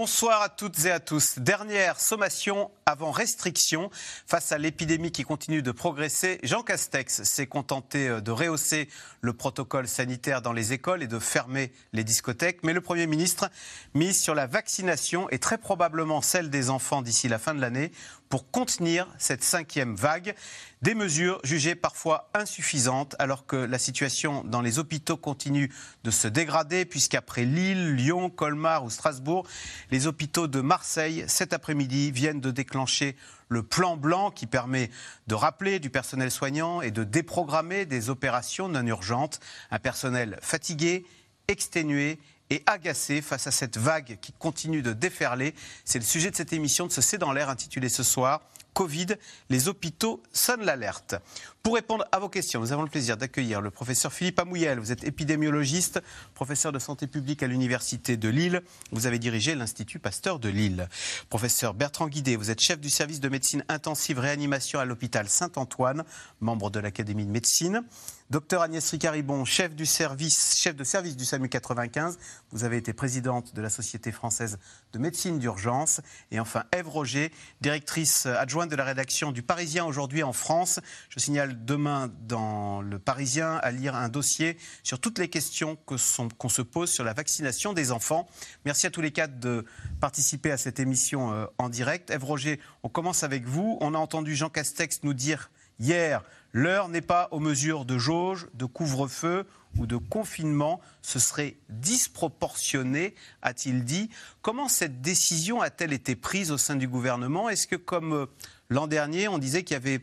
Bonsoir à toutes et à tous. Dernière sommation avant restriction. Face à l'épidémie qui continue de progresser, Jean Castex s'est contenté euh, de rehausser le protocole sanitaire dans les écoles et de fermer les discothèques. Mais le Premier ministre mise sur la vaccination et très probablement celle des enfants d'ici la fin de l'année pour contenir cette cinquième vague. Des mesures jugées parfois insuffisantes alors que la situation dans les hôpitaux continue de se dégrader puisqu'après Lille, Lyon, Colmar ou Strasbourg, les hôpitaux de Marseille cet après-midi viennent de déclencher le plan blanc qui permet de rappeler du personnel soignant et de déprogrammer des opérations non urgentes. Un personnel fatigué, exténué et agacé face à cette vague qui continue de déferler. C'est le sujet de cette émission de ce C'est dans l'air intitulée ce soir Covid, les hôpitaux sonnent l'alerte. Pour répondre à vos questions, nous avons le plaisir d'accueillir le professeur Philippe Amouyel. Vous êtes épidémiologiste, professeur de santé publique à l'Université de Lille. Vous avez dirigé l'Institut Pasteur de Lille. Professeur Bertrand Guidé, vous êtes chef du service de médecine intensive réanimation à l'hôpital Saint-Antoine, membre de l'Académie de médecine. Docteur Agnès Ricaribon, chef, du service, chef de service du SAMU 95. Vous avez été présidente de la Société française de médecine d'urgence. Et enfin, Ève Roger, directrice adjointe de la rédaction du Parisien aujourd'hui en France. Je signale demain dans le Parisien à lire un dossier sur toutes les questions qu'on se pose sur la vaccination des enfants. Merci à tous les quatre de participer à cette émission euh, en direct. Ève Roger, on commence avec vous. On a entendu Jean Castex nous dire hier L'heure n'est pas aux mesures de jauge, de couvre-feu ou de confinement. Ce serait disproportionné, a-t-il dit. Comment cette décision a-t-elle été prise au sein du gouvernement? Est-ce que, comme euh, l'an dernier, on disait qu'il y avait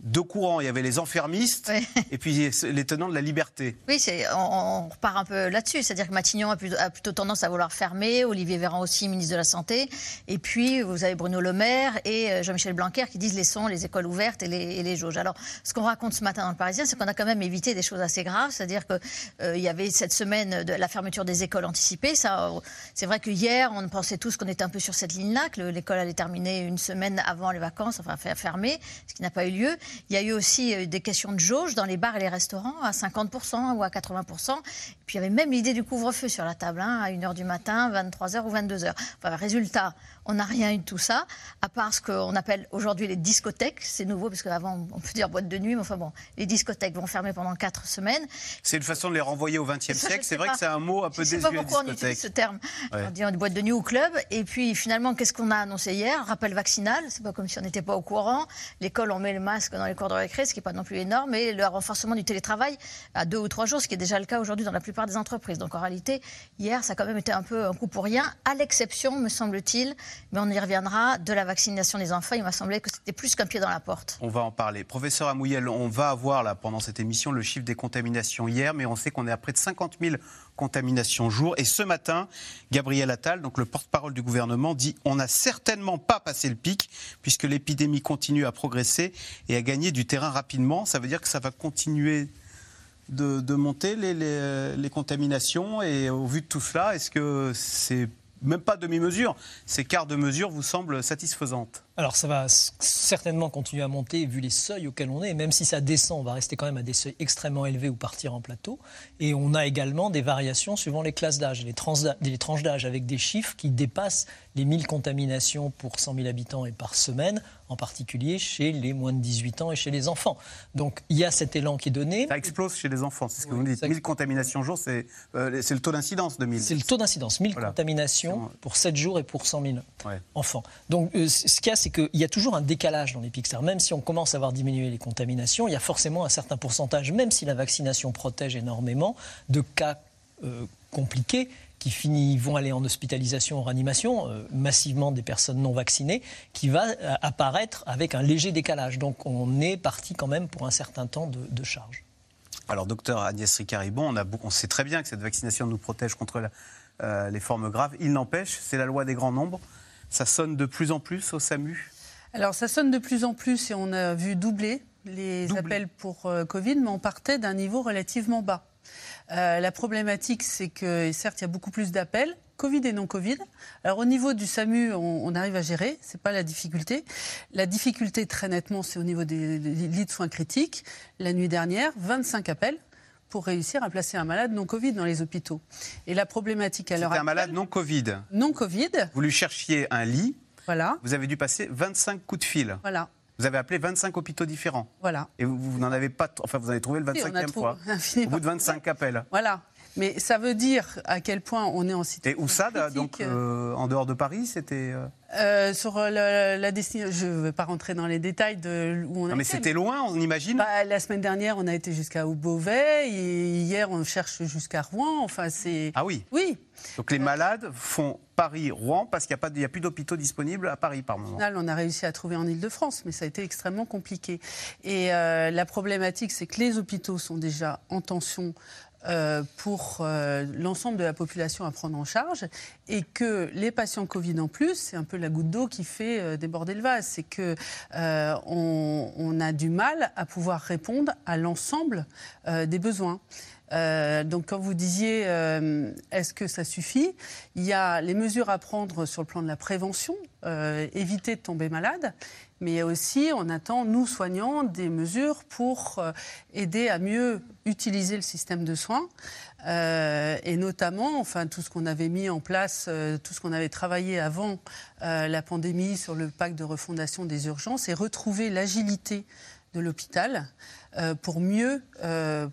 deux courants. Il y avait les enfermistes et puis les tenants de la liberté. Oui, on, on, repart un peu là-dessus. C'est-à-dire que Matignon a plutôt, tendance à vouloir fermer, Olivier Véran aussi, ministre de la Santé. Et puis, vous avez Bruno Le Maire et euh, Jean-Michel Blanquer qui disent laissons les écoles ouvertes et les, les jauges. Alors, ce qu'on raconte ce matin dans le Parisien, c'est qu'on a quand même évité des choses assez graves. C'est-à-dire qu'il euh, y avait cette semaine de la fermeture des écoles anticipée. C'est vrai que hier, on pensait tous qu'on était un peu sur cette ligne-là, que l'école allait terminer une semaine avant les vacances, enfin fermer, ce qui n'a pas eu lieu. Il y a eu aussi euh, des questions de jauge dans les bars et les restaurants à 50% ou à 80%. Et puis il y avait même l'idée du couvre-feu sur la table, hein, à 1h du matin, 23h ou 22h. Enfin, résultat, on n'a rien eu de tout ça, à part ce qu'on appelle aujourd'hui les discothèques. C'est nouveau, parce qu'avant, on peut dire boîte de nuit, mais enfin bon, les discothèques vont fermer pendant 4 semaines. C'est une façon de les renvoyer au XXe siècle. C'est vrai que c'est un mot un peu désuet. Je ne sais pas pourquoi on utilise ce terme. On dit boîte de nuit ou club. Et puis finalement, qu'est-ce qu'on a annoncé hier? Rappel vaccinal. C'est pas comme si on n'était pas au courant. L'école, on met le masque dans les cours de récré, ce qui n'est pas non plus énorme. Et le renforcement du télétravail à deux ou trois jours, ce qui est déjà le cas aujourd'hui dans la plupart des entreprises. Donc en réalité, hier, ça a quand même été un peu un coup pour rien, à l'exception, me semble-t-il, mais on y reviendra de la vaccination des enfants. Il m'a semblé que c'était plus qu'un pied dans la porte. On va en parler. Professeur Amouyel, on va avoir là, pendant cette émission le chiffre des contaminations hier, mais on sait qu'on est à près de 50 000 contaminations jour. Et ce matin, Gabriel Attal, donc le porte-parole du gouvernement, dit on n'a certainement pas passé le pic, puisque l'épidémie continue à progresser et à gagner du terrain rapidement. Ça veut dire que ça va continuer de, monter les, les, contaminations. Et au vu de tout cela, est-ce que c'est même pas demi-mesure, ces quarts de mesure vous semblent satisfaisantes alors ça va certainement continuer à monter vu les seuils auxquels on est. Même si ça descend, on va rester quand même à des seuils extrêmement élevés ou partir en plateau. Et on a également des variations suivant les classes d'âge, les, les tranches d'âge, avec des chiffres qui dépassent les 1000 contaminations pour 100 000 habitants et par semaine, en particulier chez les moins de 18 ans et chez les enfants. Donc il y a cet élan qui est donné. Ça explose chez les enfants, c'est ce que vous dites. 1000 contaminations jour, c'est euh, le taux d'incidence de 1000. C'est le taux d'incidence, 1000 contaminations pour 7 jours et pour 100 000 enfants. Donc euh, ce qu'il y a, c'est qu'il y a toujours un décalage dans les pics. Même si on commence à voir diminuer les contaminations, il y a forcément un certain pourcentage, même si la vaccination protège énormément, de cas euh, compliqués qui vont aller en hospitalisation, en réanimation, euh, massivement des personnes non vaccinées, qui va euh, apparaître avec un léger décalage. Donc on est parti quand même pour un certain temps de, charge. Alors, docteur Agnès Ricaribon, on, on, sait très bien que cette vaccination nous protège contre les formes graves. Il n'empêche, c'est la loi des grands nombres. Ça sonne de plus en plus au SAMU? Alors ça sonne de plus en plus et on a vu doubler les appels pour euh, Covid, mais on partait d'un niveau relativement bas. la problématique, c'est que certes, il y a beaucoup plus d'appels, Covid et non Covid. Alors au niveau du SAMU, on, arrive à gérer, c'est pas la difficulté. La difficulté très nettement, c'est au niveau des, lits de soins critiques. La nuit dernière, 25 appels pour réussir à placer un malade non Covid dans les hôpitaux. Et la problématique à l'heure actuelle... un malade non Covid Non Covid. Vous lui cherchiez un lit. Voilà. Vous avez dû passer 25 coups de fil. Voilà. Vous avez appelé 25 hôpitaux différents. Voilà. Et vous, n'en avez pas. Enfin, vous avez trouvé le 25e fois. Au bout de 25 appels. Voilà. Mais ça veut dire à quel point on est en situation. Et où ça, donc, euh, en dehors de Paris, c'était. Euh euh, sur la, destination, je ne vais pas rentrer dans les détails de où on non, mais c'était loin, on imagine bah, La semaine dernière, on a été jusqu'à Beauvais, et hier, on cherche jusqu'à Rouen. Enfin, c'est... Ah oui Oui. Donc les malades font Paris-Rouen parce qu'il n'y a, a, plus d'hôpitaux disponibles à Paris par moment. On a réussi à trouver en Ile-de-France, mais ça a été extrêmement compliqué. Et la problématique, c'est que les hôpitaux sont déjà en tension euh, pour euh, l'ensemble de la population à prendre en charge et que les patients Covid en plus, c'est un peu la goutte d'eau qui fait euh, déborder le vase. C'est que on, a du mal à pouvoir répondre à l'ensemble des besoins. donc quand vous disiez est-ce que ça suffit, il y a les mesures à prendre sur le plan de la prévention, éviter de tomber malade, mais aussi on attend, nous soignants, des mesures pour euh, aider à mieux utiliser le système de soins. Euh, et notamment, enfin, tout ce qu'on avait mis en place, euh, tout ce qu'on avait travaillé avant la pandémie sur le pacte de refondation des urgences, et retrouver l'agilité de l'hôpital pour mieux euh,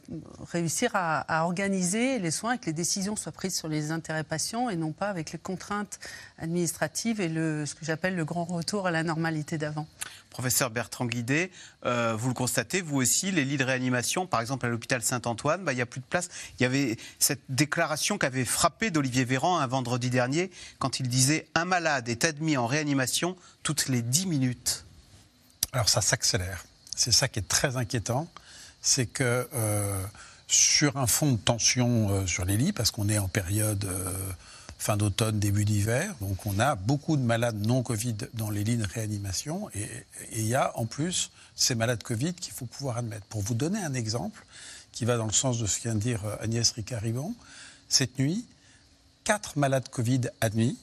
réussir à, organiser les soins et que les décisions soient prises sur les intérêts patients et non pas avec les contraintes administratives et le, ce que j'appelle le grand retour à la normalité d'avant. Professeur Bertrand Guidé, euh, vous le constatez, vous aussi, les lits de réanimation, par exemple à l'hôpital Saint-Antoine, bah, il n'y a plus de place. Il y avait cette déclaration qu'avait frappé d'Olivier Véran un vendredi dernier quand il disait Un malade est admis en réanimation toutes les 10 minutes. Alors ça s'accélère. C'est ça qui est très inquiétant, c'est que euh, sur un fond de tension euh, sur les lits, parce qu'on est en période euh, fin d'automne, début d'hiver, donc on a beaucoup de malades non Covid dans les lits de réanimation, et il y a en plus ces malades Covid qu'il faut pouvoir admettre. Pour vous donner un exemple qui va dans le sens de ce que vient de dire Agnès Ricard-Ribon, cette nuit, quatre malades Covid admis,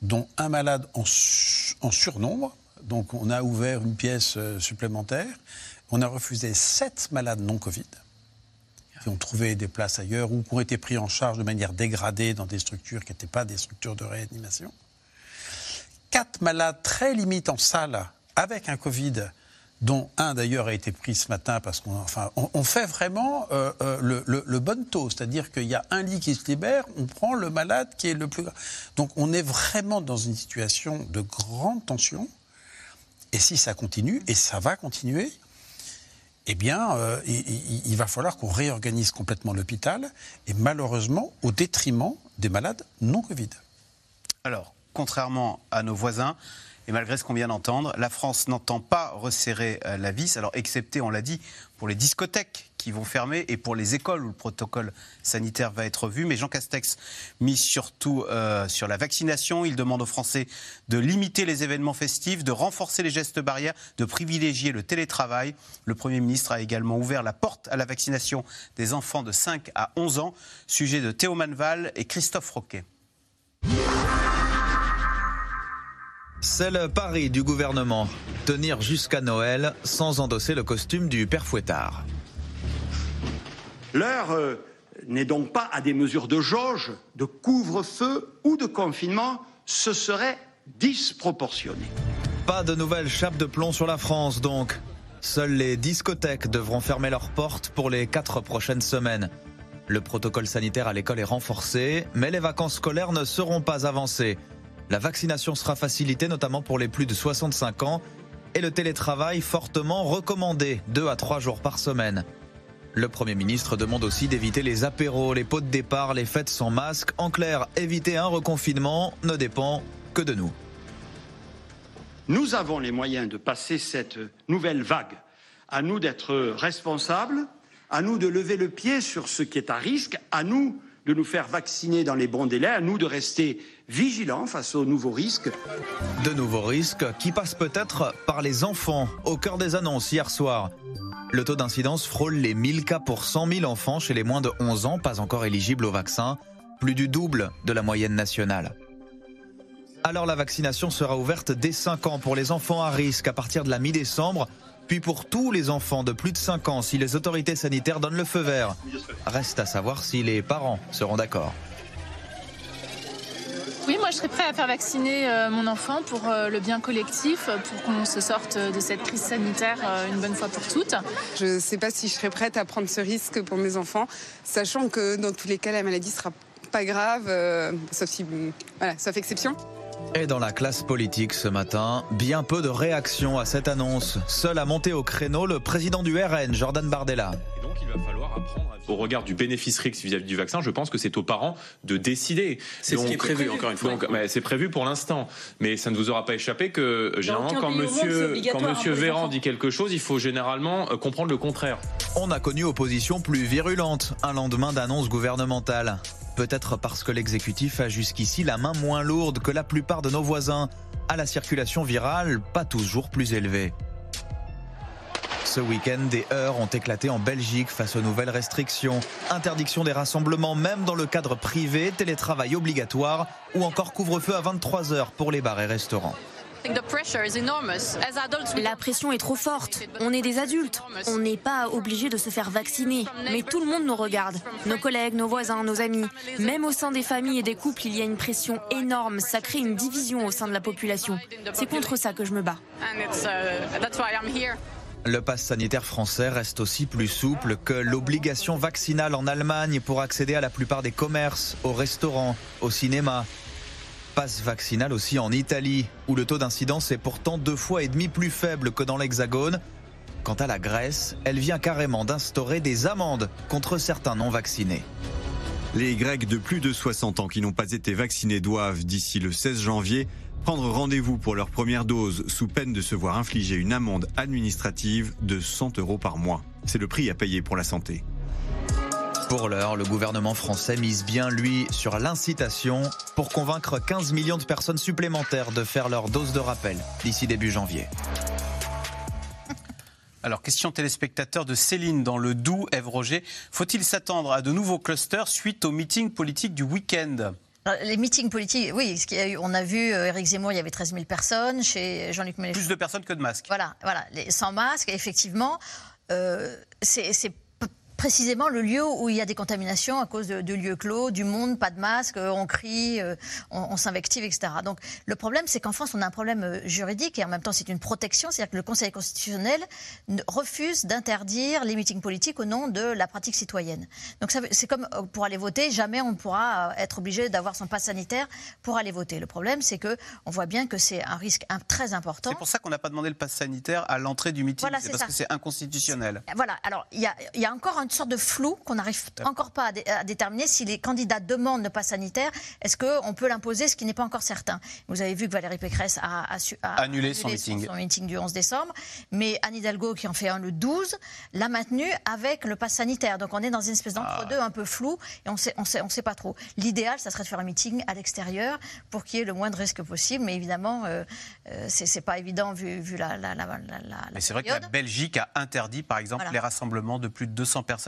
dont un malade en surnombre, donc on a ouvert une pièce euh, supplémentaire. On a refusé sept malades non Covid qui ont trouvé des places ailleurs ou qui ont été pris en charge de manière dégradée dans des structures qui n'étaient pas des structures de réanimation. Quatre malades très limites en salle avec un Covid, dont un d'ailleurs a été pris ce matin parce qu'on enfin, on, fait vraiment euh, euh, le, le, bon taux, c'est-à-dire qu'il y a un lit qui se libère, on prend le malade qui est le plus grave. Donc on est vraiment dans une situation de grande tension. Et si ça continue, et ça va continuer, eh bien, euh, il, va falloir qu'on réorganise complètement l'hôpital, et malheureusement au détriment des malades non Covid. Alors, contrairement à nos voisins, et malgré ce qu'on vient d'entendre, la France n'entend pas resserrer euh, la vis, alors excepté, on l'a dit, pour les discothèques qui vont fermer et pour les écoles où le protocole sanitaire va être vu. Mais Jean Castex mise surtout euh, sur la vaccination. Il demande aux Français de limiter les événements festifs, de renforcer les gestes barrières, de privilégier le télétravail. Le Premier ministre a également ouvert la porte à la vaccination des enfants de 5 à 11 ans. Sujet de Théo Manval et Christophe Roquet. C'est le pari du gouvernement, tenir jusqu'à Noël sans endosser le costume du père Fouettard. L'heure euh, n'est donc pas à des mesures de jauge, de couvre-feu ou de confinement, ce serait disproportionné. Pas de nouvelles chapes de plomb sur la France donc. Seules les discothèques devront fermer leurs portes pour les quatre prochaines semaines. Le protocole sanitaire à l'école est renforcé, mais les vacances scolaires ne seront pas avancées. La vaccination sera facilitée notamment pour les plus de 65 ans et le télétravail fortement recommandé, deux à trois jours par semaine. Le Premier ministre demande aussi d'éviter les apéros, les pots de départ, les fêtes sans masque. En clair, éviter un reconfinement ne dépend que de nous. Nous avons les moyens de passer cette nouvelle vague. À nous d'être responsables, à nous de lever le pied sur ce qui est à risque, à nous de nous faire vacciner dans les bons délais, à nous de rester vigilants face aux nouveaux risques. De nouveaux risques qui passent peut-être par les enfants, au cœur des annonces hier soir. Le taux d'incidence frôle les 1000 cas pour 100 000 enfants chez les moins de 11 ans, pas encore éligibles au vaccin, plus du double de la moyenne nationale. Alors la vaccination sera ouverte dès 5 ans pour les enfants à risque à partir de la mi-décembre, puis pour tous les enfants de plus de 5 ans si les autorités sanitaires donnent le feu vert. Reste à savoir si les parents seront d'accord. Je serais prêt à faire vacciner euh, mon enfant pour euh, le bien collectif, pour qu'on se sorte de cette crise sanitaire euh, une bonne fois pour toutes. Je ne sais pas si je serais prête à prendre ce risque pour mes enfants, sachant que dans tous les cas la maladie sera pas grave, sauf si, voilà, sauf exception. Et dans la classe politique ce matin, bien peu de réactions à cette annonce. Seul à monter au créneau le président du RN, Jordan Bardella. Et donc il va falloir apprendre au regard du bénéfice-risque vis-à-vis du vaccin, je pense que c'est aux parents de décider. C'est ce qui est prévu, encore une fois. c'est prévu pour l'instant. Mais ça ne vous aura pas échappé que, généralement, quand monsieur, quand monsieur Véran dit quelque chose, il faut généralement euh, comprendre le contraire. On a connu opposition plus virulente un lendemain d'annonce gouvernementale. Peut-être parce que l'exécutif a jusqu'ici la main moins lourde que la plupart de nos voisins, à la circulation virale pas toujours plus élevée. Ce week-end, des heures ont éclaté en Belgique face aux nouvelles restrictions. Interdiction des rassemblements même dans le cadre privé, télétravail obligatoire ou encore couvre-feu à 23h pour les bars et restaurants. La pression est trop forte. On est des adultes. On n'est pas obligé de se faire vacciner. Mais tout le monde nous regarde. Nos collègues, nos voisins, nos amis. Même au sein des familles et des couples, il y a une pression énorme. Ça crée une division au sein de la population. C'est contre ça que je me bats. Le pass sanitaire français reste aussi plus souple que l'obligation vaccinale en Allemagne pour accéder à la plupart des commerces, aux restaurants, au cinéma. Passe vaccinal aussi en Italie, où le taux d'incidence est pourtant deux fois et demi plus faible que dans l'Hexagone. Quant à la Grèce, elle vient carrément d'instaurer des amendes contre certains non vaccinés. Les Grecs de plus de 60 ans qui n'ont pas été vaccinés doivent, d'ici le 16 janvier, prendre rendez-vous pour leur première dose sous peine de se voir infliger une amende administrative de 100 euros par mois. C'est le prix à payer pour la santé. Pour l'heure, le gouvernement français mise bien, lui, sur l'incitation pour convaincre 15 millions de personnes supplémentaires de faire leur dose de rappel d'ici début janvier. Alors, question téléspectateur de Céline dans le Doubs, Ève Roger. Faut-il s'attendre à de nouveaux clusters suite au meeting politique du week-end? Les meetings politiques, oui, ce a eu, on a vu Eric euh, Zemmour, il y avait 13 000 personnes. Chez Jean-Luc Mélenchon. Plus de personnes que de masques. Voilà, voilà, sans masques, effectivement. Euh, c'est précisément le lieu où il y a des contaminations à cause de, lieux clos, du monde, pas de masque, euh, on crie, euh, on, s'invective, etc. Donc le problème, c'est qu'en France, on a un problème euh, juridique et en même temps, c'est une protection. C'est-à-dire que le Conseil constitutionnel refuse d'interdire les meetings politiques au nom de la pratique citoyenne. Donc c'est comme pour aller voter, jamais on ne pourra être obligé d'avoir son passe sanitaire pour aller voter. Le problème, c'est que on voit bien que c'est un risque très important. C'est pour ça qu'on n'a pas demandé le passe sanitaire à l'entrée du meeting. c'est parce que c'est inconstitutionnel. Voilà. Alors il y, y a encore un une sorte de flou qu'on n'arrive encore pas à, déterminer si les candidats demandent le pass sanitaire. Est-ce qu'on peut l'imposer, ce qui n'est pas encore certain Vous avez vu que Valérie Pécresse a, annulé, son, meeting. son, meeting. du 11 décembre, mais Anne Hidalgo, qui en fait un le 12, l'a maintenu avec le pass sanitaire. Donc on est dans une espèce d'entre-deux ah. un peu flou et on sait, on sait, on sait pas trop. L'idéal, ça serait de faire un meeting à l'extérieur pour qu'il y ait le moins de risques possible, mais évidemment, euh, euh c'est pas évident vu, vu la, la, la, Mais c'est vrai que la Belgique a interdit, par exemple, les rassemblements de plus de 200 personnes.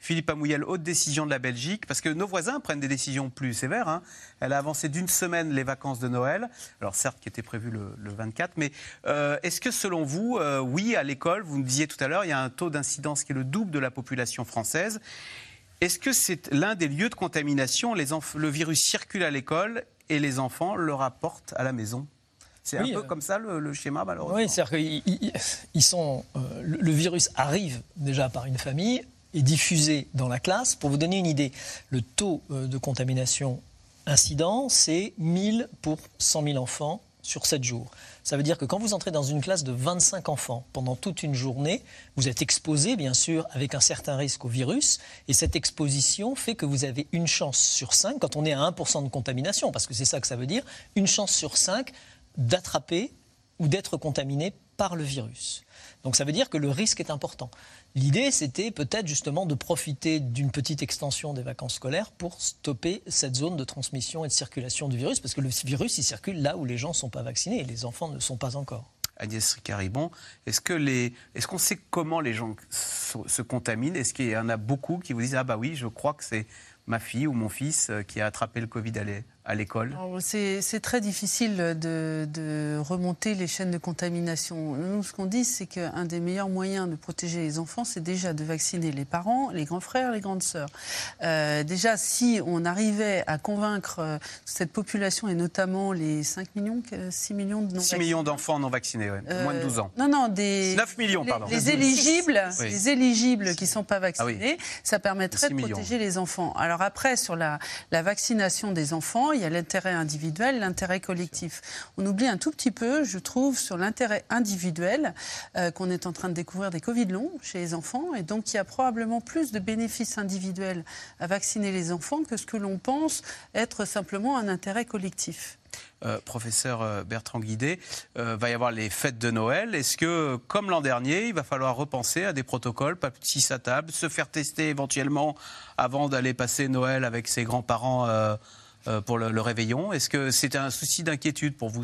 Philippe Amouyel, haute décision de la Belgique, parce que nos voisins prennent des décisions plus sévères. Hein. Elle a avancé d'une semaine les vacances de Noël, alors certes qui étaient prévues le, 24, mais euh, est-ce que selon vous, euh, oui, à l'école, vous nous disiez tout à l'heure, il y a un taux d'incidence qui est le double de la population française. Est-ce que c'est l'un des lieux de contamination? Les Le virus circule à l'école et les enfants le rapportent à la maison? C'est un peu euh, comme ça le, schéma, malheureusement. Oui, c'est-à-dire qu'ils sont. le virus arrive déjà par une famille, diffusé dans la classe. Pour vous donner une idée, le taux euh, de contamination incident, c'est 1000 pour 100 000 enfants sur 7 jours. Ça veut dire que quand vous entrez dans une classe de 25 enfants pendant toute une journée, vous êtes exposé, bien sûr, avec un certain risque au virus. Et cette exposition fait que vous avez une chance sur 5, quand on est à 1% de contamination, parce que c'est ça que ça veut dire, une chance sur 5 d'attraper ou d'être contaminé par le virus. Donc ça veut dire que le risque est important. L'idée, c'était peut-être justement de profiter d'une petite extension des vacances scolaires pour stopper cette zone de transmission et de circulation du virus, parce que le virus, il circule là où les gens ne sont pas vaccinés et les enfants ne sont pas encore. Agnès Ricaribon. Est-ce que les, est-ce qu'on sait comment les gens se contaminent? Est-ce qu'il y en a beaucoup qui vous disent ah bah oui, je crois que c'est ma fille ou mon fils euh, qui a attrapé le Covid à l'école? C'est très difficile de, remonter les chaînes de contamination. Nous, ce qu'on dit, c'est qu'un des meilleurs moyens de protéger les enfants, c'est déjà de vacciner les parents, les grands frères, les grandes sœurs. Euh, déjà, si on arrivait à convaincre euh, cette population, et notamment les 5 millions, 6 millions de non 6 millions d'enfants non vaccinés, moins de 12 ans. Non, non, des... 9 millions, pardon. Les, éligibles, les éligibles qui ne sont pas ah vaccinés, ça permettrait de protéger les enfants. Alors après, sur la, la vaccination des enfants, il y a l'intérêt individuel, l'intérêt collectif. On oublie un tout petit peu, je trouve, sur l'intérêt individuel euh, qu'on est en train de découvrir des Covid longs chez les enfants. Et donc, il y a probablement plus de bénéfices individuels à vacciner les enfants que ce que l'on pense être simplement un intérêt collectif. Euh, professeur euh, Bertrand Guidé, va y avoir les fêtes de Noël. Est-ce que, comme l'an dernier, il va falloir repenser à des protocoles, pas six à table, se faire tester éventuellement avant d'aller passer Noël avec ses grands-parents euh, pour le, réveillon. Est-ce que c'est un souci d'inquiétude pour vous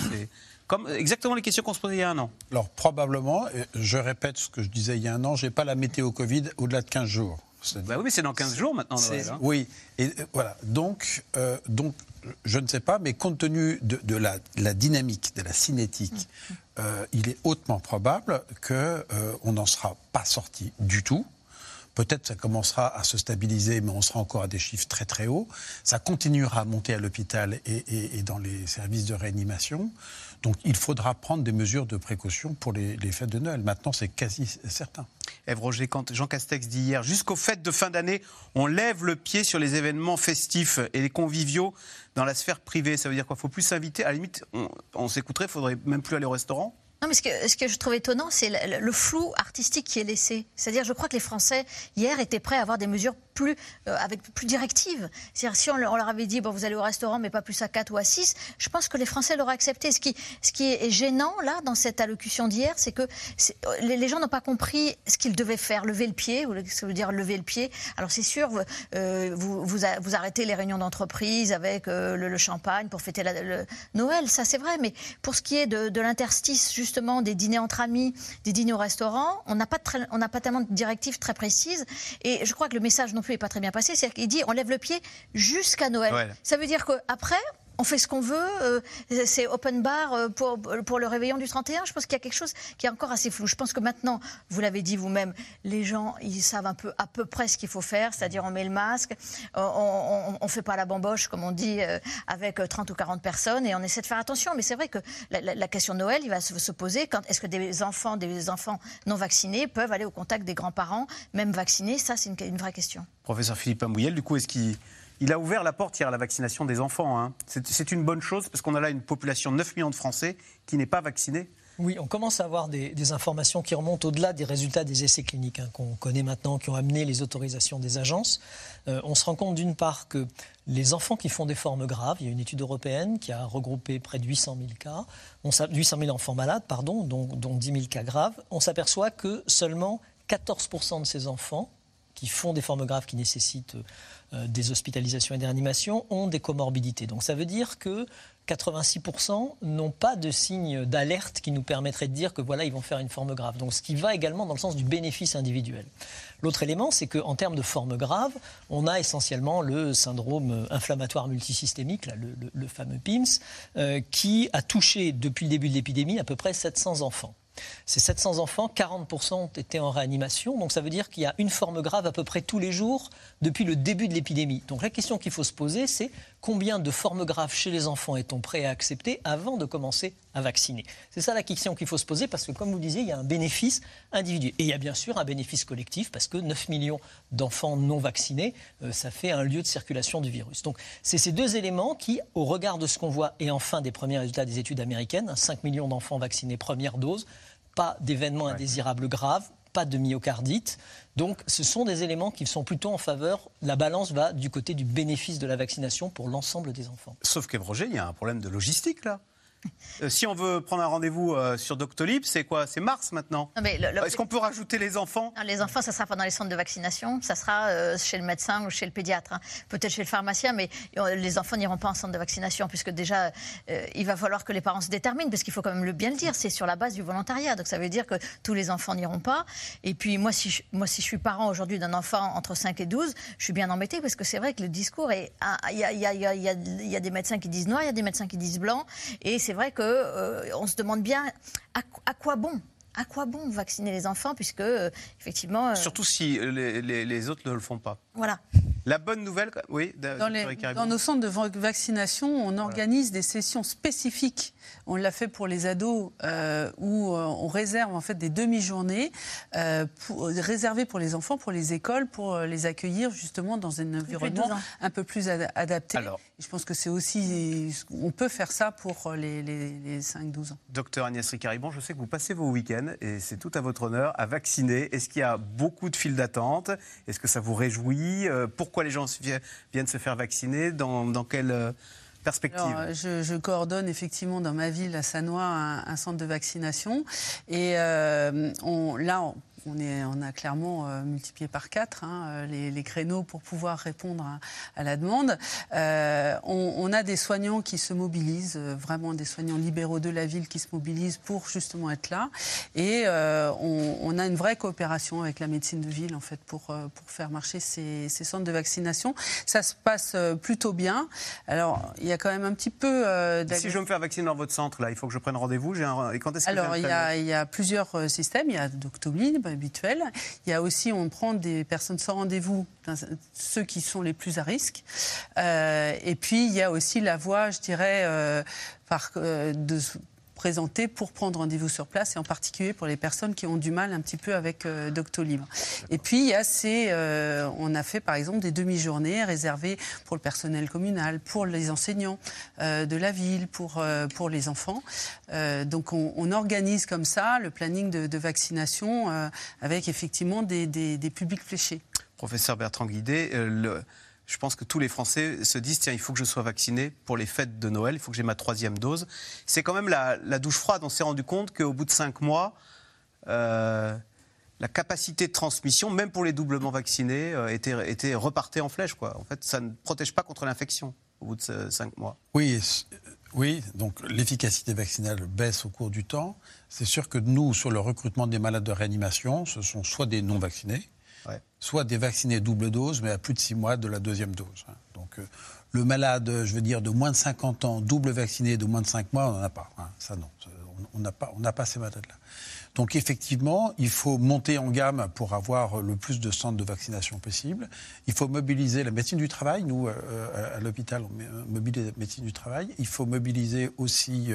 comme exactement les questions qu'on se posait il y a un an. Alors probablement, je répète ce que je disais il y a un an, je n'ai pas la météo Covid au-delà de 15 jours. Bah oui, mais c'est dans 15 jours maintenant. Hein. Oui, et euh, voilà. Donc, euh, donc, je ne sais pas, mais compte tenu de, la, dynamique, de la cinétique, il est hautement probable qu'on n'en sera pas sorti du tout. Peut-être ça commencera à se stabiliser, mais on sera encore à des chiffres très très hauts. Ça continuera à monter à l'hôpital et, dans les services de réanimation. Donc il faudra prendre des mesures de précaution pour les, fêtes de Noël. Maintenant, c'est quasi certain. Ève Roger, quand Jean Castex dit hier, jusqu'aux fêtes de fin d'année, on lève le pied sur les événements festifs et les conviviaux dans la sphère privée. Ça veut dire quoi? Il faut plus s'inviter. À la limite, on, on s'écouterait, il faudrait même plus aller au restaurant non, mais ce que, ce que je trouve étonnant, c'est le, flou artistique qui est laissé. C'est-à-dire, je crois que les Français, hier, étaient prêts à avoir des mesures plus, euh, avec plus. C'est-à-dire, si on, leur avait dit, bon, vous allez au restaurant, mais pas plus à 4 ou à 6, je pense que les Français l'auraient accepté. Ce qui, est gênant, là, dans cette allocution d'hier, c'est que les, gens n'ont pas compris ce qu'ils devaient faire, lever le pied, ou ce veut dire lever le pied. Alors, c'est sûr, euh, vous, vous, arrêtez les réunions d'entreprise avec euh, le, champagne pour fêter le Noël, ça c'est vrai, mais pour ce qui est de, l'interstice, juste justement des dîners entre amis, des dîners au restaurant. On n'a pas, pas tellement de directives très précises. Et je crois que le message non plus n'est pas très bien passé. C'est-à-dire qu'il dit on lève le pied jusqu'à Noël. Ça veut dire qu'après, on fait ce qu'on veut, euh, c'est open bar euh, pour, le réveillon du 31. Je pense qu'il y a quelque chose qui est encore assez flou. Je pense que maintenant, vous l'avez dit vous-même, les gens, ils savent un peu, à peu près ce qu'il faut faire, c'est-à-dire on met le masque, euh, on ne fait pas la bamboche, comme on dit, avec 30 ou 40 personnes, et on essaie de faire attention. Mais c'est vrai que la, question de Noël, il va se, poser quand est-ce que des enfants, des enfants non vaccinés peuvent aller au contact des grands-parents, même vaccinés? Ça, c'est une, une, vraie question. Professeur Philippe Amouyel, du coup, est-ce qu'il il a ouvert la porte hier à la vaccination des enfants. Hein. C'est une bonne chose parce qu'on a là une population de 9 millions de Français qui n'est pas vaccinée. Oui, on commence à avoir des, informations qui remontent au-delà des résultats des essais cliniques hein, qu'on connaît maintenant, qui ont amené les autorisations des agences. Euh, on se rend compte d'une part que les enfants qui font des formes graves, il y a une étude européenne qui a regroupé près de 800 000 cas, on, 800 000 enfants malades, pardon, dont, dont 10 000 cas graves, on s'aperçoit que seulement 14% de ces enfants qui font des formes graves qui nécessitent euh, des hospitalisations et des réanimations ont des comorbidités. Donc ça veut dire que 86% n'ont pas de signe d'alerte qui nous permettrait de dire que voilà, ils vont faire une forme grave. Donc ce qui va également dans le sens du bénéfice individuel. L'autre élément, c'est qu'en termes de forme grave, on a essentiellement le syndrome inflammatoire multisystémique, le, fameux PIMS, euh, qui a touché depuis le début de l'épidémie à peu près 700 enfants. Ces 700 enfants, 40% ont été en réanimation. Donc ça veut dire qu'il y a une forme grave à peu près tous les jours depuis le début de l'épidémie. Donc la question qu'il faut se poser, c'est combien de formes graves chez les enfants est-on prêt à accepter avant de commencer à vacciner? C'est ça la question qu'il faut se poser parce que, comme vous le disiez, il y a un bénéfice individuel. Et il y a bien sûr un bénéfice collectif parce que 9 millions d'enfants non vaccinés, euh, ça fait un lieu de circulation du virus. Donc c'est ces deux éléments qui, au regard de ce qu'on voit et enfin des premiers résultats des études américaines, 5 millions d'enfants vaccinés première dose, pas d'événements indésirables graves, pas de myocardite. Donc ce sont des éléments qui sont plutôt en faveur, la balance va du côté du bénéfice de la vaccination pour l'ensemble des enfants. Sauf que Roger, il y a un problème de logistique là. Euh, si on veut prendre un rendez-vous euh, sur Doctolib, c'est quoi? C'est mars maintenant Est-ce qu'on peut rajouter les enfants? Les enfants, ça sera pendant les centres de vaccination, ça sera euh, chez le médecin ou chez le pédiatre. Hein. Peut-être chez le pharmacien, mais les enfants n'iront pas en centre de vaccination, puisque déjà, il va falloir que les parents se déterminent, parce qu'il faut quand même le bien le dire, c'est sur la base du volontariat. Donc ça veut dire que tous les enfants n'iront pas. Et puis moi, si je, moi, si je suis parent aujourd'hui d'un enfant entre 5 et 12, je suis bien embêtée, parce que c'est vrai que le discours est... Il y y a, des médecins qui disent noir, il y a des médecins qui disent blanc, et c'est vrai que euh, se demande bien à, quoi bon à quoi bon vacciner les enfants puisque euh, effectivement euh, surtout si les, autres ne le font pas. Voilà. La bonne nouvelle, oui. Dans, dans nos centres de vaccination, on organise des sessions spécifiques. On l'a fait pour les ados euh, où euh, on réserve en fait des demi-journées euh, réservées pour les enfants, pour les écoles, pour les accueillir justement dans un environnement un peu plus adapté. Alors, je pense que c'est aussi, on peut faire ça pour les, les, 5-12 ans. Docteur Agnès Ricaribon, je sais que vous passez vos week-ends et c'est tout à votre honneur à vacciner. Est-ce qu'il y a beaucoup de files d'attente? Est-ce que ça vous réjouit? Pourquoi les gens viennent se faire vacciner? Dans, quelle euh, perspective? Je, coordonne effectivement dans ma ville, à Sanois, un, centre de vaccination. Et euh, on, là, est, on, a clairement euh, multiplié par quatre hein, euh, les, créneaux pour pouvoir répondre à, la demande. Euh, on, a des soignants qui se mobilisent, vraiment des soignants libéraux de la ville qui se mobilisent pour justement être là. Et on, a une vraie coopération avec la médecine de ville en fait pour, pour faire marcher ces, centres de vaccination. Ça se passe plutôt bien. Alors il y a quand même un petit peu. si je veux me faire vacciner dans votre centre, là, il faut que je prenne rendez-vous. Et quand est-ce que Alors il y, a, il y, a plusieurs systèmes. Il y a Doctolib habituel. Il y a aussi, on prend des personnes sans rendez-vous, ceux qui sont les plus à risque. Euh, et puis, il y a aussi la voie, je dirais, euh, par, euh, de pour prendre rendez-vous sur place, et en particulier pour les personnes qui ont du mal un petit peu avec euh, Doctolib. Et puis, il y a ces, euh, on a fait par exemple des demi-journées réservées pour le personnel communal, pour les enseignants euh, de la ville, pour, pour les enfants. donc, on, organise comme ça le planning de, vaccination avec effectivement des, publics fléchés. Professeur Bertrand Guidé, le je pense que tous les Français se disent tiens, il faut que je sois vacciné pour les fêtes de Noël, il faut que j'ai ma troisième dose. C'est quand même la, douche froide. On s'est rendu compte qu'au bout de cinq mois, euh, la capacité de transmission, même pour les doublement vaccinés, euh, était, était repartée en flèche. Quoi. En fait, ça ne protège pas contre l'infection au bout de cinq mois. Oui, oui, donc l'efficacité vaccinale baisse au cours du temps. C'est sûr que nous, sur le recrutement des malades de réanimation, ce sont soit des non soit des vaccinés double dose, mais à plus de six mois de la deuxième dose. Hein. Donc euh, le malade, je veux dire, de moins de 50 ans, double vacciné de moins de 5 mois, on n'en a pas. Hein. Ça non, on n'a pas, pas ces malades-là. Donc effectivement, il faut monter en gamme pour avoir le plus de centres de vaccination possible. Il faut mobiliser la médecine du travail. Nous, euh, à l'hôpital, on euh, mobilise la médecine du travail. Il faut mobiliser aussi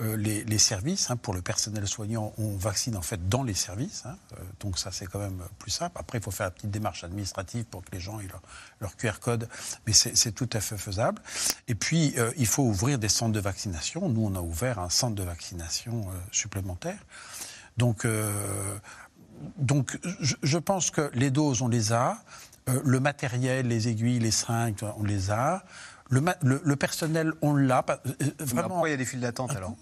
euh, les, services. Hein. Pour le personnel soignant, on vaccine en fait dans les services. Hein. Donc ça, c'est quand même plus simple. Après, il faut faire la petite démarche administrative pour que les gens aient leur, QR code. Mais c'est tout à fait faisable. Et puis, il faut ouvrir des centres de vaccination. Nous, on a ouvert un centre de vaccination supplémentaire. Donc, euh, donc je, pense que les doses, on les a. Euh, le matériel, les aiguilles, les seringues, on les a. Le, le, personnel, on l'a. Euh, vraiment. pourquoi il y a des files d'attente alors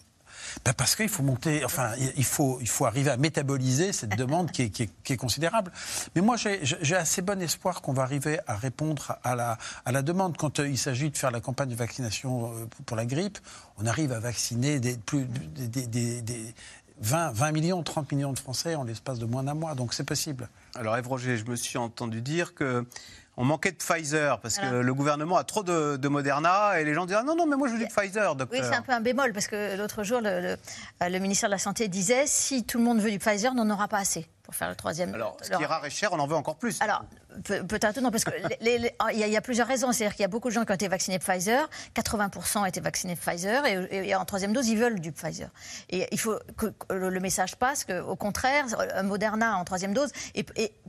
ben parce qu'il faut monter, enfin, il faut, il faut arriver à métaboliser cette demande qui est, qui, est, considérable. Mais moi, j'ai assez bon espoir qu'on va arriver à répondre à la, à la demande. Quand il s'agit de faire la campagne de vaccination pour la grippe, on arrive à vacciner des, plus, des, des, 20, 20 millions, 30 millions de Français en l'espace de moins d'un mois. Donc c'est possible. Alors Eve Roger, je me suis entendu dire que on manquait de Pfizer parce que le gouvernement a trop de, Moderna et les gens disent ah non non mais moi je veux du Pfizer docteur. Oui c'est un peu un bémol parce que l'autre jour le, le, ministère de la santé disait si tout le monde veut du Pfizer on n'en aura pas assez pour faire le troisième. Alors, ce qui est rare et cher, on en veut encore plus. Alors, peut-être non, parce qu'il y, a plusieurs raisons. C'est-à-dire qu'il y a beaucoup de gens qui ont été vaccinés Pfizer, 80% ont été vaccinés Pfizer, et, en troisième dose, ils veulent du Pfizer. Et il faut que le message passe qu'au contraire, un Moderna en troisième dose est,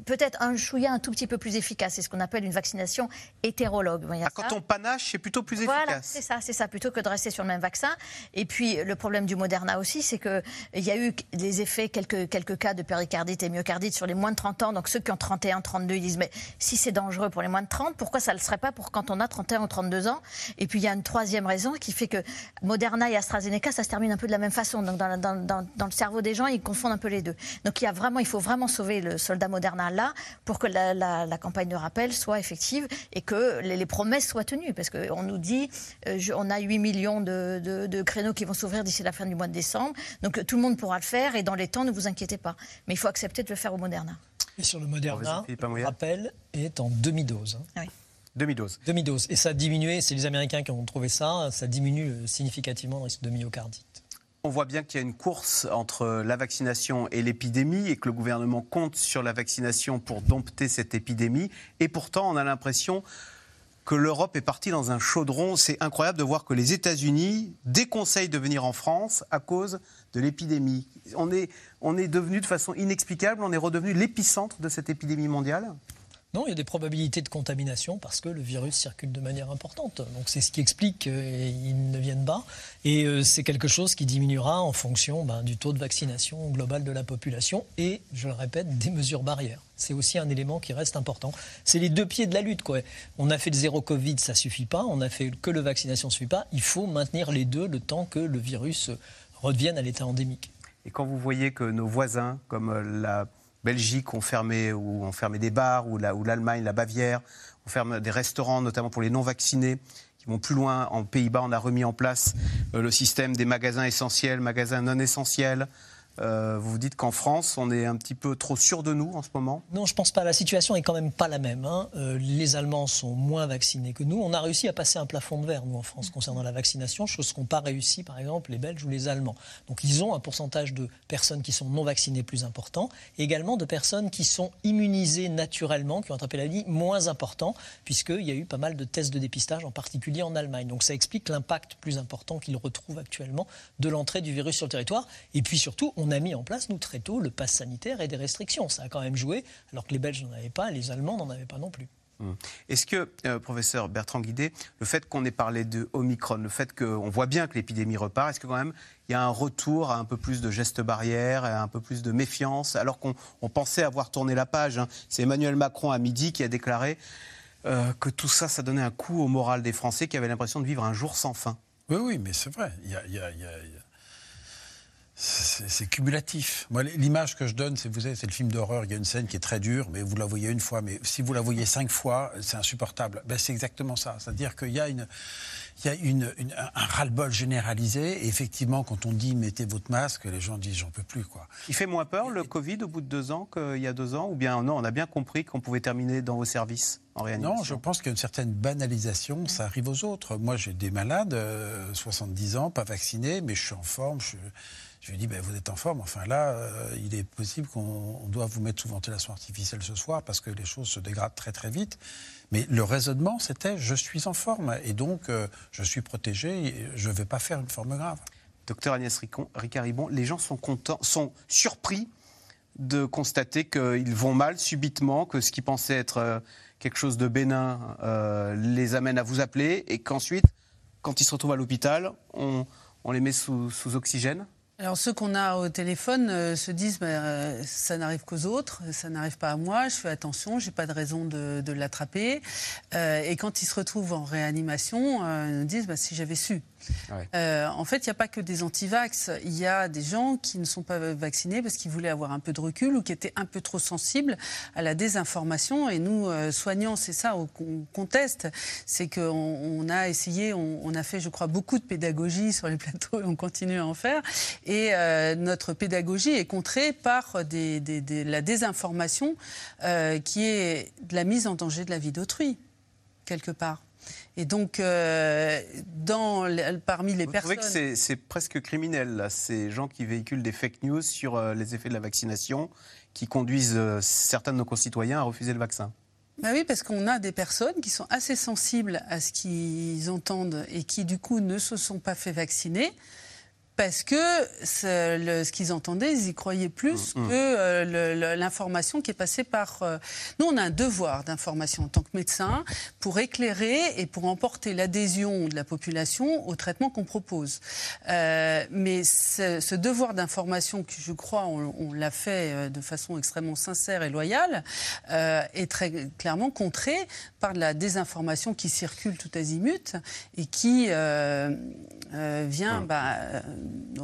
peut-être un chouïa un tout petit peu plus efficace. C'est ce qu'on appelle une vaccination hétérologue. Ah, quand on panache, c'est plutôt plus efficace. Voilà, c'est ça, c'est ça, plutôt que de rester sur le même vaccin. Et puis, le problème du Moderna aussi, c'est qu'il y a eu des effets, quelques, quelques cas de péricardite et myocardite sur les moins de 30 ans. Donc ceux qui ont 31, 32, ils disent mais si c'est dangereux pour les moins de 30, pourquoi ça ne le serait pas pour quand on a 31 ou 32 ans? Et puis il y a une troisième raison qui fait que Moderna et AstraZeneca, ça se termine un peu de la même façon. Donc dans, le cerveau des gens, ils confondent un peu les deux. Donc il y a vraiment, il faut vraiment sauver le soldat Moderna là pour que la, campagne de rappel soit effective et que les, promesses soient tenues. Parce qu'on nous dit, euh, on a 8 millions de créneaux qui vont s'ouvrir d'ici la fin du mois de décembre. Donc tout le monde pourra le faire et dans les temps, ne vous inquiétez pas. Mais il faut accepter de le faire au Moderna. Et sur le Moderna, le rappel est en demi-dose. Hein. Oui. Demi-dose. Demi-dose. Et ça a diminué, c'est les Américains qui ont trouvé ça, ça diminue euh, significativement le risque de myocardite. On voit bien qu'il y a une course entre la vaccination et l'épidémie et que le gouvernement compte sur la vaccination pour dompter cette épidémie. Et pourtant, on a l'impression que l'Europe est partie dans un chaudron. C'est incroyable de voir que les États-Unis déconseillent de venir en France à cause de l'épidémie. On est, on est devenu de façon inexplicable, on est redevenu l'épicentre de cette épidémie mondiale non, il y a des probabilités de contamination parce que le virus circule de manière importante. Donc c'est ce qui explique qu'ils ne viennent pas. Et euh, c'est quelque chose qui diminuera en fonction ben, du taux de vaccination global de la population et, je le répète, des mesures barrières. C'est aussi un élément qui reste important. C'est les deux pieds de la lutte. Quoi. On a fait le zéro Covid, ça suffit pas. On a fait que le vaccination, ça suffit pas. Il faut maintenir les deux le temps que le virus redevienne à l'état endémique. Et quand vous voyez que nos voisins, comme euh, la Belgique ont fermé, ou ont fermé des bars, ou l'Allemagne, la, Bavière, ont fermé des restaurants, notamment pour les non-vaccinés, qui vont plus loin. En Pays-Bas, on a remis en place euh, le système des magasins essentiels, magasins non essentiels. Euh, vous dites qu'en France, on est un petit peu trop sûr de nous en ce moment? Non, je pense pas. La situation est quand même pas la même. Hein. Euh, les Allemands sont moins vaccinés que nous. On a réussi à passer un plafond de verre, nous, en France, concernant la vaccination, chose qu'ont pas réussi, par exemple, les Belges ou les Allemands. Donc, ils ont un pourcentage de personnes qui sont non vaccinées plus important, et également de personnes qui sont immunisées naturellement, qui ont attrapé la vie, moins important, puisqu'il y a eu pas mal de tests de dépistage, en particulier en Allemagne. Donc, ça explique l'impact plus important qu'ils retrouvent actuellement de l'entrée du virus sur le territoire. Et puis, surtout, on on a mis en place, nous, très tôt, le pass sanitaire et des restrictions. Ça a quand même joué, alors que les Belges n'en avaient pas, les Allemands n'en avaient pas non plus. Hum. Est-ce que, euh, professeur Bertrand Guidé, le fait qu'on ait parlé de Omicron, le fait qu'on voit bien que l'épidémie repart, est-ce que quand même il y a un retour à un peu plus de gestes barrières, à un peu plus de méfiance, alors qu'on pensait avoir tourné la page hein. C'est Emmanuel Macron à midi qui a déclaré euh, que tout ça, ça donnait un coup au moral des Français qui avaient l'impression de vivre un jour sans fin. Oui, oui, mais c'est vrai. Il y a c'est cumulatif. Moi, l'image que je donne, c'est vous savez, c'est le film d'horreur. Il y a une scène qui est très dure, mais vous la voyez une fois. Mais si vous la voyez cinq fois, c'est insupportable. Ben, c'est exactement ça. C'est-à-dire qu'il y a une, il y a une, un ras-le-bol généralisé. Et effectivement, quand on dit mettez votre masque, les gens disent j'en peux plus. Quoi. Il fait moins peur le Covid au bout de deux ans qu'il y a deux ans? Ou bien non, on a bien compris qu'on pouvait terminer dans vos services en réanimation? Non, je pense qu'il y a une certaine banalisation. Ça arrive aux autres. Moi, j'ai des malades, 70 euh, ans, pas vaccinés, mais je suis en forme. Je, je lui ai dit, ben, vous êtes en forme. Enfin là, euh, il est possible qu'on doit vous mettre sous ventilation artificielle ce soir parce que les choses se dégradent très très vite. Mais le raisonnement, c'était, je suis en forme et donc euh, je suis protégé, je ne vais pas faire une forme grave. Docteur Agnès Ricaribon, les gens sont, contents, sont surpris de constater qu'ils vont mal subitement, que ce qui pensait être euh, quelque chose de bénin les amène à vous appeler et qu'ensuite, quand ils se retrouvent à l'hôpital, on, les met sous oxygène alors ceux qu'on a au téléphone euh, se disent bah, euh, ça n'arrive qu'aux autres, ça n'arrive pas à moi, je fais attention, j'ai pas de raison de, l'attraper. Euh, et quand ils se retrouvent en réanimation, ils nous disent bah, si j'avais su. Euh, en fait, il n'y a pas que des anti-vax. Il y a des gens qui ne sont pas vaccinés parce qu'ils voulaient avoir un peu de recul ou qui étaient un peu trop sensibles à la désinformation. Et nous, euh, soignants, c'est ça qu'on conteste. C'est qu'on on a essayé, on, a fait, je crois, beaucoup de pédagogie sur les plateaux et on continue à en faire. Et euh, notre pédagogie est contrée par la désinformation qui est de la mise en danger de la vie d'autrui, quelque part. Et donc, euh, dans, parmi les personnes. Vous trouvez que c'est presque criminel, là, ces gens qui véhiculent des fake news sur euh, les effets de la vaccination, qui conduisent euh, certains de nos concitoyens à refuser le vaccin bah oui, parce qu'on a des personnes qui sont assez sensibles à ce qu'ils entendent et qui, du coup, ne se sont pas fait vacciner parce que ce, qu'ils entendaient, ils y croyaient plus mm, mm. que euh, l'information qui est passée par... Euh, nous, on a un devoir d'information en tant que médecin pour éclairer et pour emporter l'adhésion de la population au traitement qu'on propose. Euh, mais ce, devoir d'information, que je crois on, l'a fait de façon extrêmement sincère et loyale, est très clairement contré par la désinformation qui circule tout azimut et qui vient... Bah,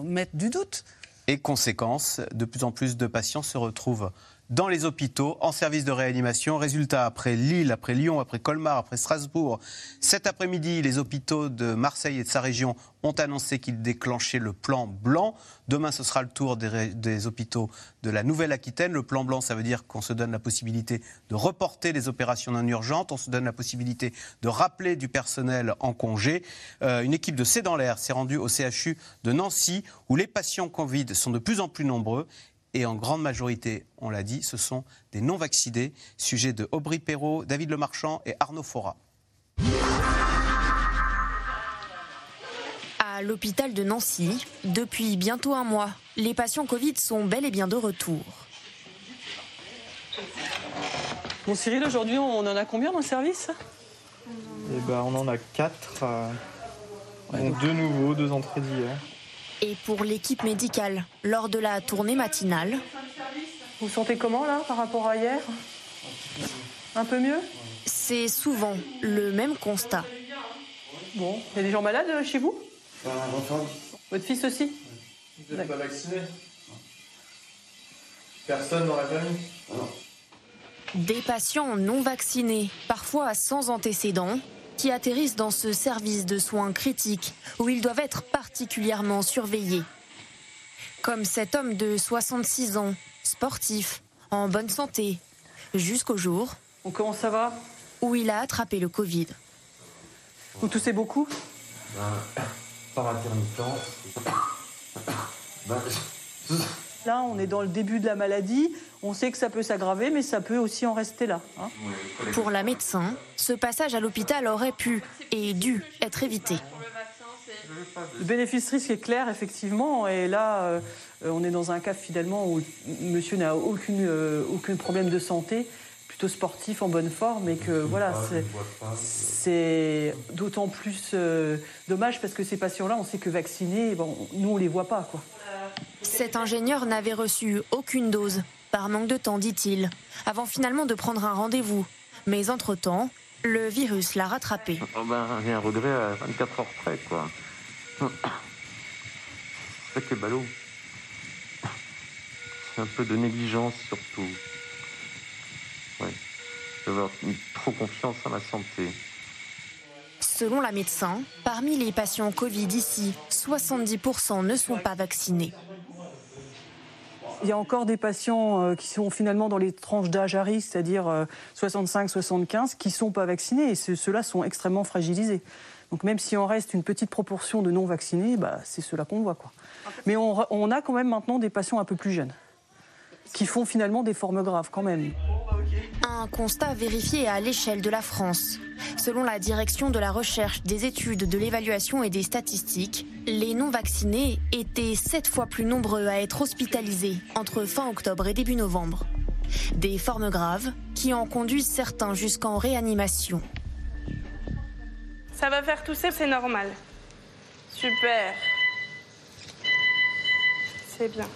mettre du doute. Et conséquence, de plus en plus de patients se retrouvent dans les hôpitaux, en service de réanimation. Résultat, après Lille, après Lyon, après Colmar, après Strasbourg, cet après-midi, les hôpitaux de Marseille et de sa région ont annoncé qu'ils déclenchaient le plan blanc. Demain, ce sera le tour des, hôpitaux de la Nouvelle-Aquitaine. Le plan blanc, ça veut dire qu'on se donne la possibilité de reporter les opérations non urgentes, on se donne la possibilité de rappeler du personnel en congé. Euh, une équipe de C'est dans l'air s'est rendue au CHU de Nancy, où les patients Covid sont de plus en plus nombreux et en grande majorité, on l'a dit, ce sont des non-vaccinés. Sujet de Aubry Perrault, David Lemarchand et Arnaud Fora. À l'hôpital de Nancy, depuis bientôt un mois, les patients Covid sont bel et bien de retour. Bon Cyril, aujourd'hui on en a combien dans le service? Eh ben, On en a quatre. Euh, deux nouveaux, deux entrées d'hier et pour l'équipe médicale lors de la tournée matinale. Vous sentez comment là par rapport à hier? Un peu mieux? C'est souvent le même constat. Bon, il y a des gens malades euh, chez vous? Votre fils aussi? Vous n'êtes pas vacciné? Personne dans la famille? Des patients non vaccinés, parfois sans antécédents, qui atterrissent dans ce service de soins critiques où ils doivent être particulièrement surveillés. Comme cet homme de 66 ans, sportif, en bonne santé, jusqu'au jour comment ça va? où il a attrapé le Covid. Vous toussez beaucoup? Ben, Par intermittence. Ben, Là, on est dans le début de la maladie. On sait que ça peut s'aggraver, mais ça peut aussi en rester là. Hein. Pour la médecin, ce passage à l'hôpital aurait pu et dû être évité. Le bénéfice-risque est clair, effectivement. Et là, euh, on est dans un cas finalement où monsieur n'a aucune, euh, aucun problème de santé, plutôt sportif, en bonne forme. Et que voilà, c'est d'autant plus euh, dommage parce que ces patients-là, on sait que vaccinés, bon, nous, on les voit pas. Quoi. Cet ingénieur n'avait reçu aucune dose, par manque de temps, dit-il, avant finalement de prendre un rendez-vous. Mais entre-temps, le virus l'a rattrapé. Oh ben, j'ai un regret à 24 heures près, quoi. C'est que ballot. C'est un peu de négligence, surtout. D'avoir trop confiance à ma santé. Selon la médecin, parmi les patients Covid ici, 70% ne sont pas vaccinés. Il y a encore des patients euh, qui sont finalement dans les tranches d'âge à risque, c'est-à-dire 65-75, euh, qui ne sont pas vaccinés et ceux-là sont extrêmement fragilisés. Donc même si on reste une petite proportion de non-vaccinés, bah, c'est cela qu'on voit. Quoi. Mais on, on a quand même maintenant des patients un peu plus jeunes qui font finalement des formes graves quand même. Un constat vérifié à l'échelle de la France. Selon la direction de la recherche, des études, de l'évaluation et des statistiques, les non-vaccinés étaient sept fois plus nombreux à être hospitalisés entre fin octobre et début novembre. Des formes graves qui en conduisent certains jusqu'en réanimation. Ça va faire tousser, c'est normal. Super. C'est bien.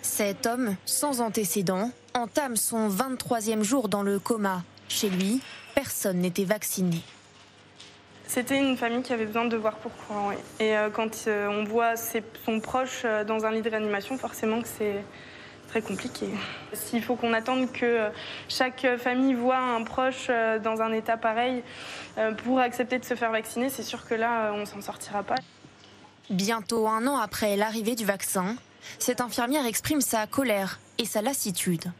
Cet homme, sans antécédent, entame son 23e jour dans le coma. Chez lui, personne n'était vacciné. C'était une famille qui avait besoin de voir pourquoi. Et euh, quand euh, on voit son proche euh, dans un lit de réanimation, forcément que c'est très compliqué. S'il faut qu'on attende que chaque famille voit un proche dans un état pareil pour accepter de se faire vacciner, c'est sûr que là, on s'en sortira pas. Bientôt un an après l'arrivée du vaccin, cette infirmière exprime sa colère et sa lassitude.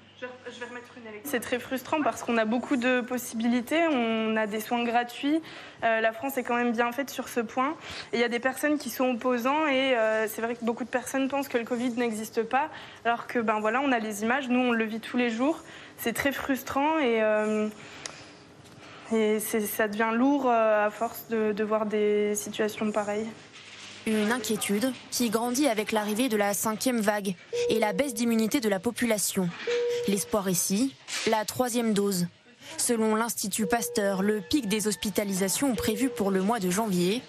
C'est très frustrant parce qu'on a beaucoup de possibilités, on a des soins gratuits. Euh, la France est quand même bien faite sur ce point. Il y a des personnes qui sont opposants et euh, c'est vrai que beaucoup de personnes pensent que le Covid n'existe pas, alors que ben voilà, on a les images, nous on le vit tous les jours. C'est très frustrant et, euh, ça devient lourd à force de, de voir des situations pareilles. Une inquiétude qui grandit avec l'arrivée de la cinquième vague et la baisse d'immunité de la population. L'espoir ici, la troisième dose. Selon l'Institut Pasteur, le pic des hospitalisations prévu pour le mois de janvier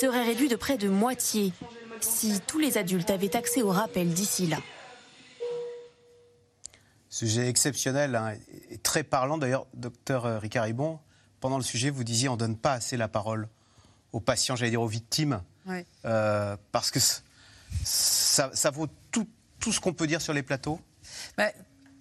serait réduit de près de moitié si tous les adultes avaient accès au rappel d'ici là. Sujet exceptionnel hein, et très parlant. D'ailleurs, docteur Ricard pendant le sujet, vous disiez on ne donne pas assez la parole aux patients, j'allais dire aux victimes, euh, parce que ça, vaut tout, tout ce qu'on peut dire sur les plateaux? Bah,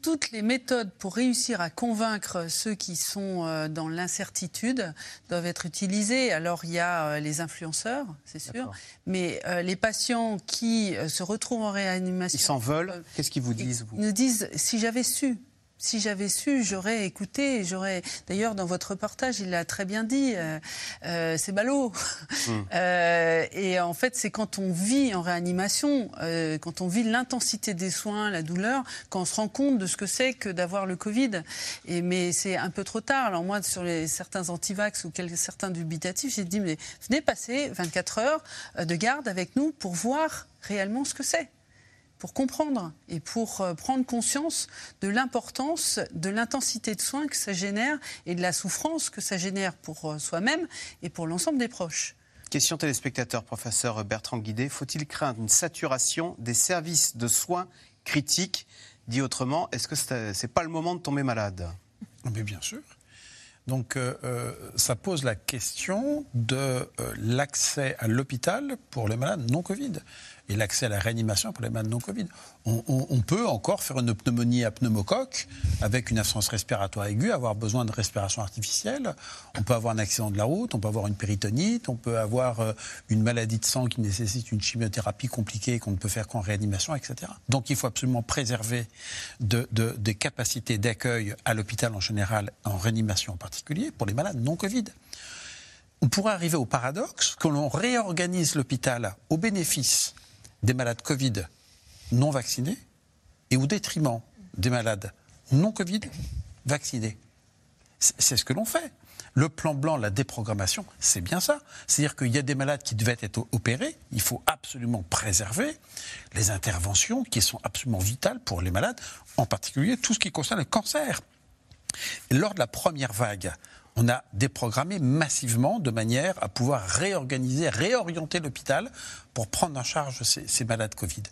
toutes les méthodes pour réussir à convaincre ceux qui sont euh, dans l'incertitude doivent être utilisées. Alors il y a euh, les influenceurs, c'est sûr, mais les patients qui se retrouvent en réanimation... Ils s'en veulent Qu'est-ce qu'ils vous disent, vous? Ils nous disent, si j'avais su, si j'avais su, j'aurais écouté. J'aurais. D'ailleurs, dans votre reportage, il l'a très bien dit. Euh, euh, c'est ballot. Hmm. Euh, et en fait, c'est quand on vit en réanimation, quand on vit l'intensité des soins, la douleur, quand on se rend compte de ce que c'est que d'avoir le Covid. Et mais c'est un peu trop tard. Alors moi, sur les, certains antivax ou quelques, certains dubitatifs, j'ai dit mais venez passer 24 heures de garde avec nous pour voir réellement ce que c'est pour comprendre et pour euh, prendre conscience de l'importance de l'intensité de soins que ça génère et de la souffrance que ça génère pour euh, soi-même et pour l'ensemble des proches. Question téléspectateur, professeur Bertrand Guidé. Faut-il craindre une saturation des services de soins critiques? Dit autrement, est-ce que ce n'est pas le moment de tomber malade? Mais bien sûr. Donc euh, ça pose la question de l'accès à l'hôpital pour les malades non Covid l'accès à la réanimation pour les malades non Covid. On, peut encore faire une pneumonie à pneumocoque avec une absence respiratoire aiguë, avoir besoin de respiration artificielle. On peut avoir un accident de la route, on peut avoir une péritonite, on peut avoir euh, une maladie de sang qui nécessite une chimiothérapie compliquée qu'on ne peut faire qu'en réanimation, etc. Donc il faut absolument préserver des capacités d'accueil à l'hôpital en général, en réanimation en particulier, pour les malades non Covid on pourrait arriver au paradoxe que l'on réorganise l'hôpital au bénéfice des malades Covid non vaccinés et au détriment des malades non Covid vaccinés. C'est ce que l'on fait. Le plan blanc, la déprogrammation, c'est bien ça. C'est-à-dire qu'il y a des malades qui devaient être opérés. Il faut absolument préserver les interventions qui sont absolument vitales pour les malades, en particulier tout ce qui concerne le cancer. Lors de la première vague, on a déprogrammé massivement de manière à pouvoir réorganiser, réorienter l'hôpital pour prendre en charge ces, malades Covid.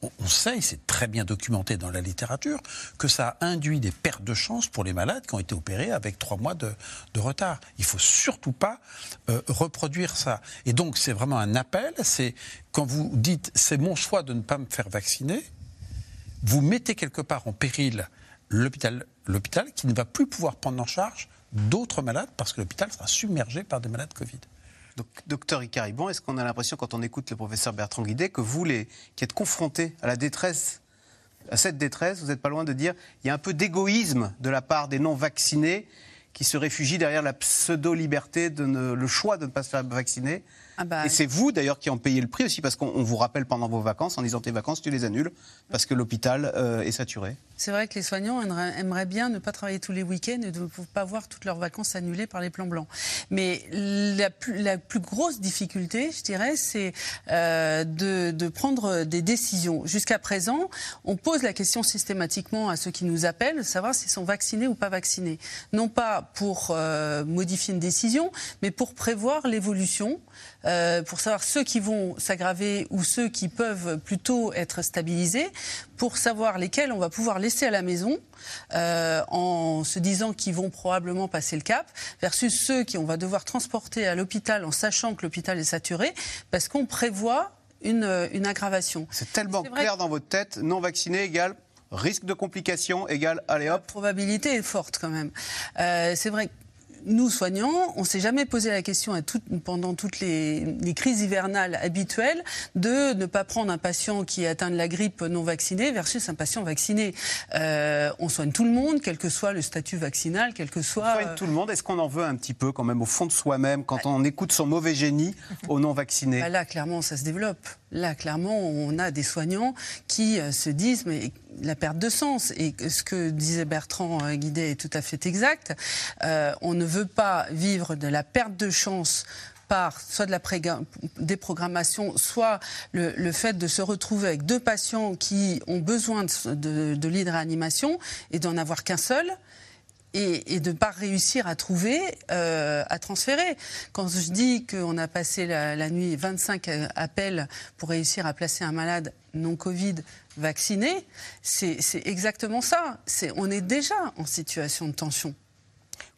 On, sait, c'est très bien documenté dans la littérature, que ça a induit des pertes de chance pour les malades qui ont été opérés avec trois mois de, retard. Il faut surtout pas euh, reproduire ça. Et donc, c'est vraiment un appel. C'est quand vous dites c'est mon choix de ne pas me faire vacciner, vous mettez quelque part en péril l'hôpital, l'hôpital qui ne va plus pouvoir prendre en charge d'autres malades parce que l'hôpital sera submergé par des malades Covid. Donc, docteur Icaribon, est-ce qu'on a l'impression, quand on écoute le professeur Bertrand Guidet, que vous, les, qui êtes confrontés à la détresse, à cette détresse, vous n'êtes pas loin de dire il y a un peu d'égoïsme de la part des non-vaccinés qui se réfugient derrière la pseudo-liberté, de le choix de ne pas se faire vacciner ah bah et c'est vous d'ailleurs qui en payez le prix aussi, parce qu'on vous rappelle pendant vos vacances, en disant tes vacances, tu les annules, parce que l'hôpital euh, est saturé. C'est vrai que les soignants aimeraient bien ne pas travailler tous les week-ends et ne pas voir toutes leurs vacances annulées par les plans blancs. Mais la plus, la plus grosse difficulté, je dirais, c'est euh, de, de, prendre des décisions. Jusqu'à présent, on pose la question systématiquement à ceux qui nous appellent, savoir s'ils sont vaccinés ou pas vaccinés. Non pas pour euh, modifier une décision, mais pour prévoir l'évolution euh, pour savoir ceux qui vont s'aggraver ou ceux qui peuvent plutôt être stabilisés, pour savoir lesquels on va pouvoir laisser à la maison euh, en se disant qu'ils vont probablement passer le cap, versus ceux qui on va devoir transporter à l'hôpital en sachant que l'hôpital est saturé, parce qu'on prévoit une, une aggravation. C'est tellement clair dans votre tête, non vacciné égale risque de complications égale allez hop. La probabilité est forte quand même. Euh, c'est vrai nous, soignants, on ne s'est jamais posé la question pendant toutes les, crises hivernales habituelles de ne pas prendre un patient qui est atteint de la grippe non vacciné versus un patient vacciné. Euh, on soigne tout le monde, quel que soit le statut vaccinal, quel que soit... On soigne tout le monde. Est-ce qu'on en veut un petit peu quand même au fond de soi-même quand on écoute son mauvais génie aux non vaccinés? Bah Là, clairement, ça se développe. Là, clairement, on a des soignants qui euh, se disent mais la perte de sens. Et ce que disait Bertrand euh, Guidet est tout à fait exact. Euh, on ne veut pas vivre de la perte de chance par soit de la déprogrammation, soit le, fait de se retrouver avec deux patients qui ont besoin de, de, et d'en avoir qu'un seul et, de ne pas réussir à trouver, euh, à transférer. Quand je dis qu'on a passé la, nuit 25 appels pour réussir à placer un malade non Covid vacciné, c'est exactement ça. on est déjà en situation de tension.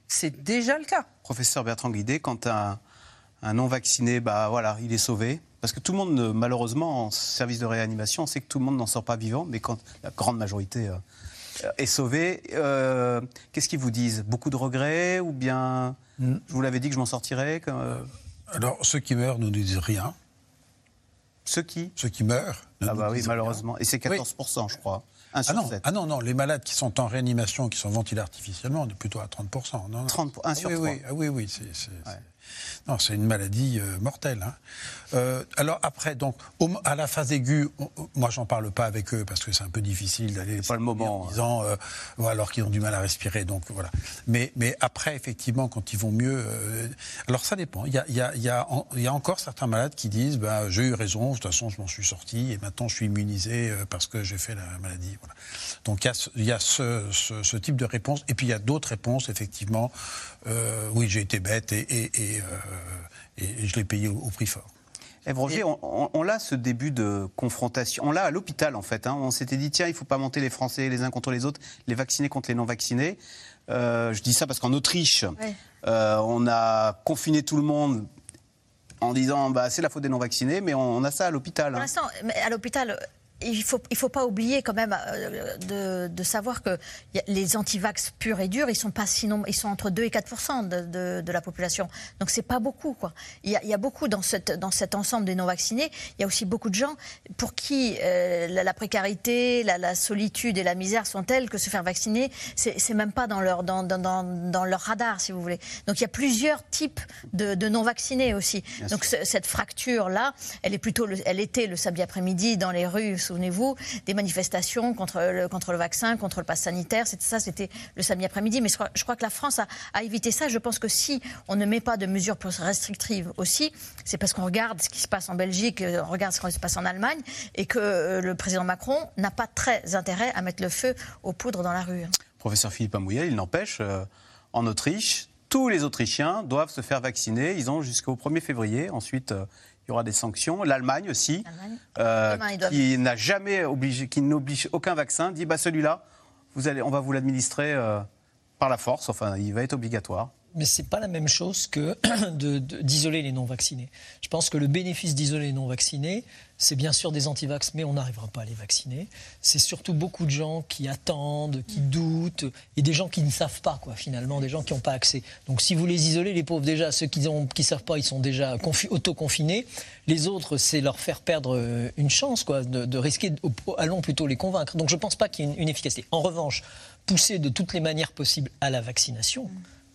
C'est déjà le cas. Professeur Bertrand Guidé, quand un, un non vacciné, bah voilà, il est sauvé. Parce que tout le monde, malheureusement, en service de réanimation, on sait que tout le monde n'en sort pas vivant, mais quand la grande majorité euh, est sauvé. Euh, qu'est-ce qu'ils vous disent? Beaucoup de regrets ou bien mm. je vous l'avais dit que je m'en sortirais euh Alors ceux qui meurent ne nous disent rien. Ceux qui? Ceux qui meurent. Ah bah oui, malheureusement. Et c'est 14%, je crois. Ah non, ah non, non, les malades qui sont en réanimation, qui sont ventilés artificiellement, on est plutôt à 30%. Non, 30, 1 sur 3. Oui, oui, oui, c'est non, c'est une maladie euh, mortelle. Hein. Euh, alors après, donc, à la phase aiguë, moi j'en parle pas avec eux parce que c'est un peu difficile d'aller. pas le moment. En hein. disant, euh, alors qu'ils ont du mal à respirer, donc voilà. Mais, mais après, effectivement, quand ils vont mieux, alors ça dépend. Il y a, y, a, y, a y a encore certains malades qui disent, bah, j'ai eu raison, de toute façon je m'en suis sorti et maintenant je suis immunisé parce que j'ai fait la maladie. Voilà. Donc il y a, il y a ce, ce, ce, type de réponse et puis il y a d'autres réponses effectivement. oui, j'ai été bête et, et, et et, je l'ai payé au, prix fort. Ève Roger, on, l'a ce début de confrontation. On l'a à l'hôpital en fait. Hein. On s'était dit tiens, il ne faut pas monter les Français les uns contre les autres, les vaccinés contre les non vaccinés. Euh, je dis ça parce qu'en Autriche, euh, on a confiné tout le monde en disant bah, c'est la faute des non vaccinés, mais on, a ça à l'hôpital. Pour hein. l'instant, à l'hôpital, il faut, il faut pas oublier quand même euh, de, de savoir que les antivax purs et durs, ils sont pas sinon, ils sont entre 2 et 4 de, de, de, la population. Donc c'est pas beaucoup quoi. Il y, a, il y, a, beaucoup dans, cette, dans cet ensemble des non vaccinés. Il y a aussi beaucoup de gens pour qui euh, la, précarité, la, la, solitude et la misère sont telles que se faire vacciner, c'est même pas dans leur dans, dans, dans, leur radar si vous voulez. Donc il y a plusieurs types de, non vaccinés aussi. Donc cette fracture là, elle est plutôt, elle était le samedi après-midi dans les rues souvenez-vous, des manifestations contre le, contre le vaccin, contre le pass sanitaire. Ça, c'était le samedi après-midi. Mais je crois, que la France a, évité ça. Je pense que si on ne met pas de mesures restrictives aussi, c'est parce qu'on regarde ce qui se passe en Belgique, on regarde ce qui se passe en Allemagne, et que euh, le président Macron n'a pas très intérêt à mettre le feu aux poudres dans la rue. Professeur Philippe Amouillet, il n'empêche, euh, en Autriche, tous les Autrichiens doivent se faire vacciner. Ils ont jusqu'au 1er février. Ensuite, euh, il y aura des sanctions. L'Allemagne aussi, euh, qui n'a jamais obligé, qui n'oblige aucun vaccin, dit bah celui-là, vous allez, on va vous l'administrer euh, par la force. Enfin, il va être obligatoire mais ce n'est pas la même chose que d'isoler les non-vaccinés. Je pense que le bénéfice d'isoler les non-vaccinés, c'est bien sûr des antivax, mais on n'arrivera pas à les vacciner. C'est surtout beaucoup de gens qui attendent, qui doutent, et des gens qui ne savent pas, quoi, finalement, des gens qui n'ont pas accès. Donc si vous les isolez, les pauvres, déjà, ceux qui ne qui savent pas, ils sont déjà auto-confinés. Les autres, c'est leur faire perdre euh, une chance, quoi, de, risquer, allons plutôt les convaincre. Donc je ne pense pas qu'il y ait une, une, efficacité. En revanche, pousser de toutes les manières possibles à la vaccination.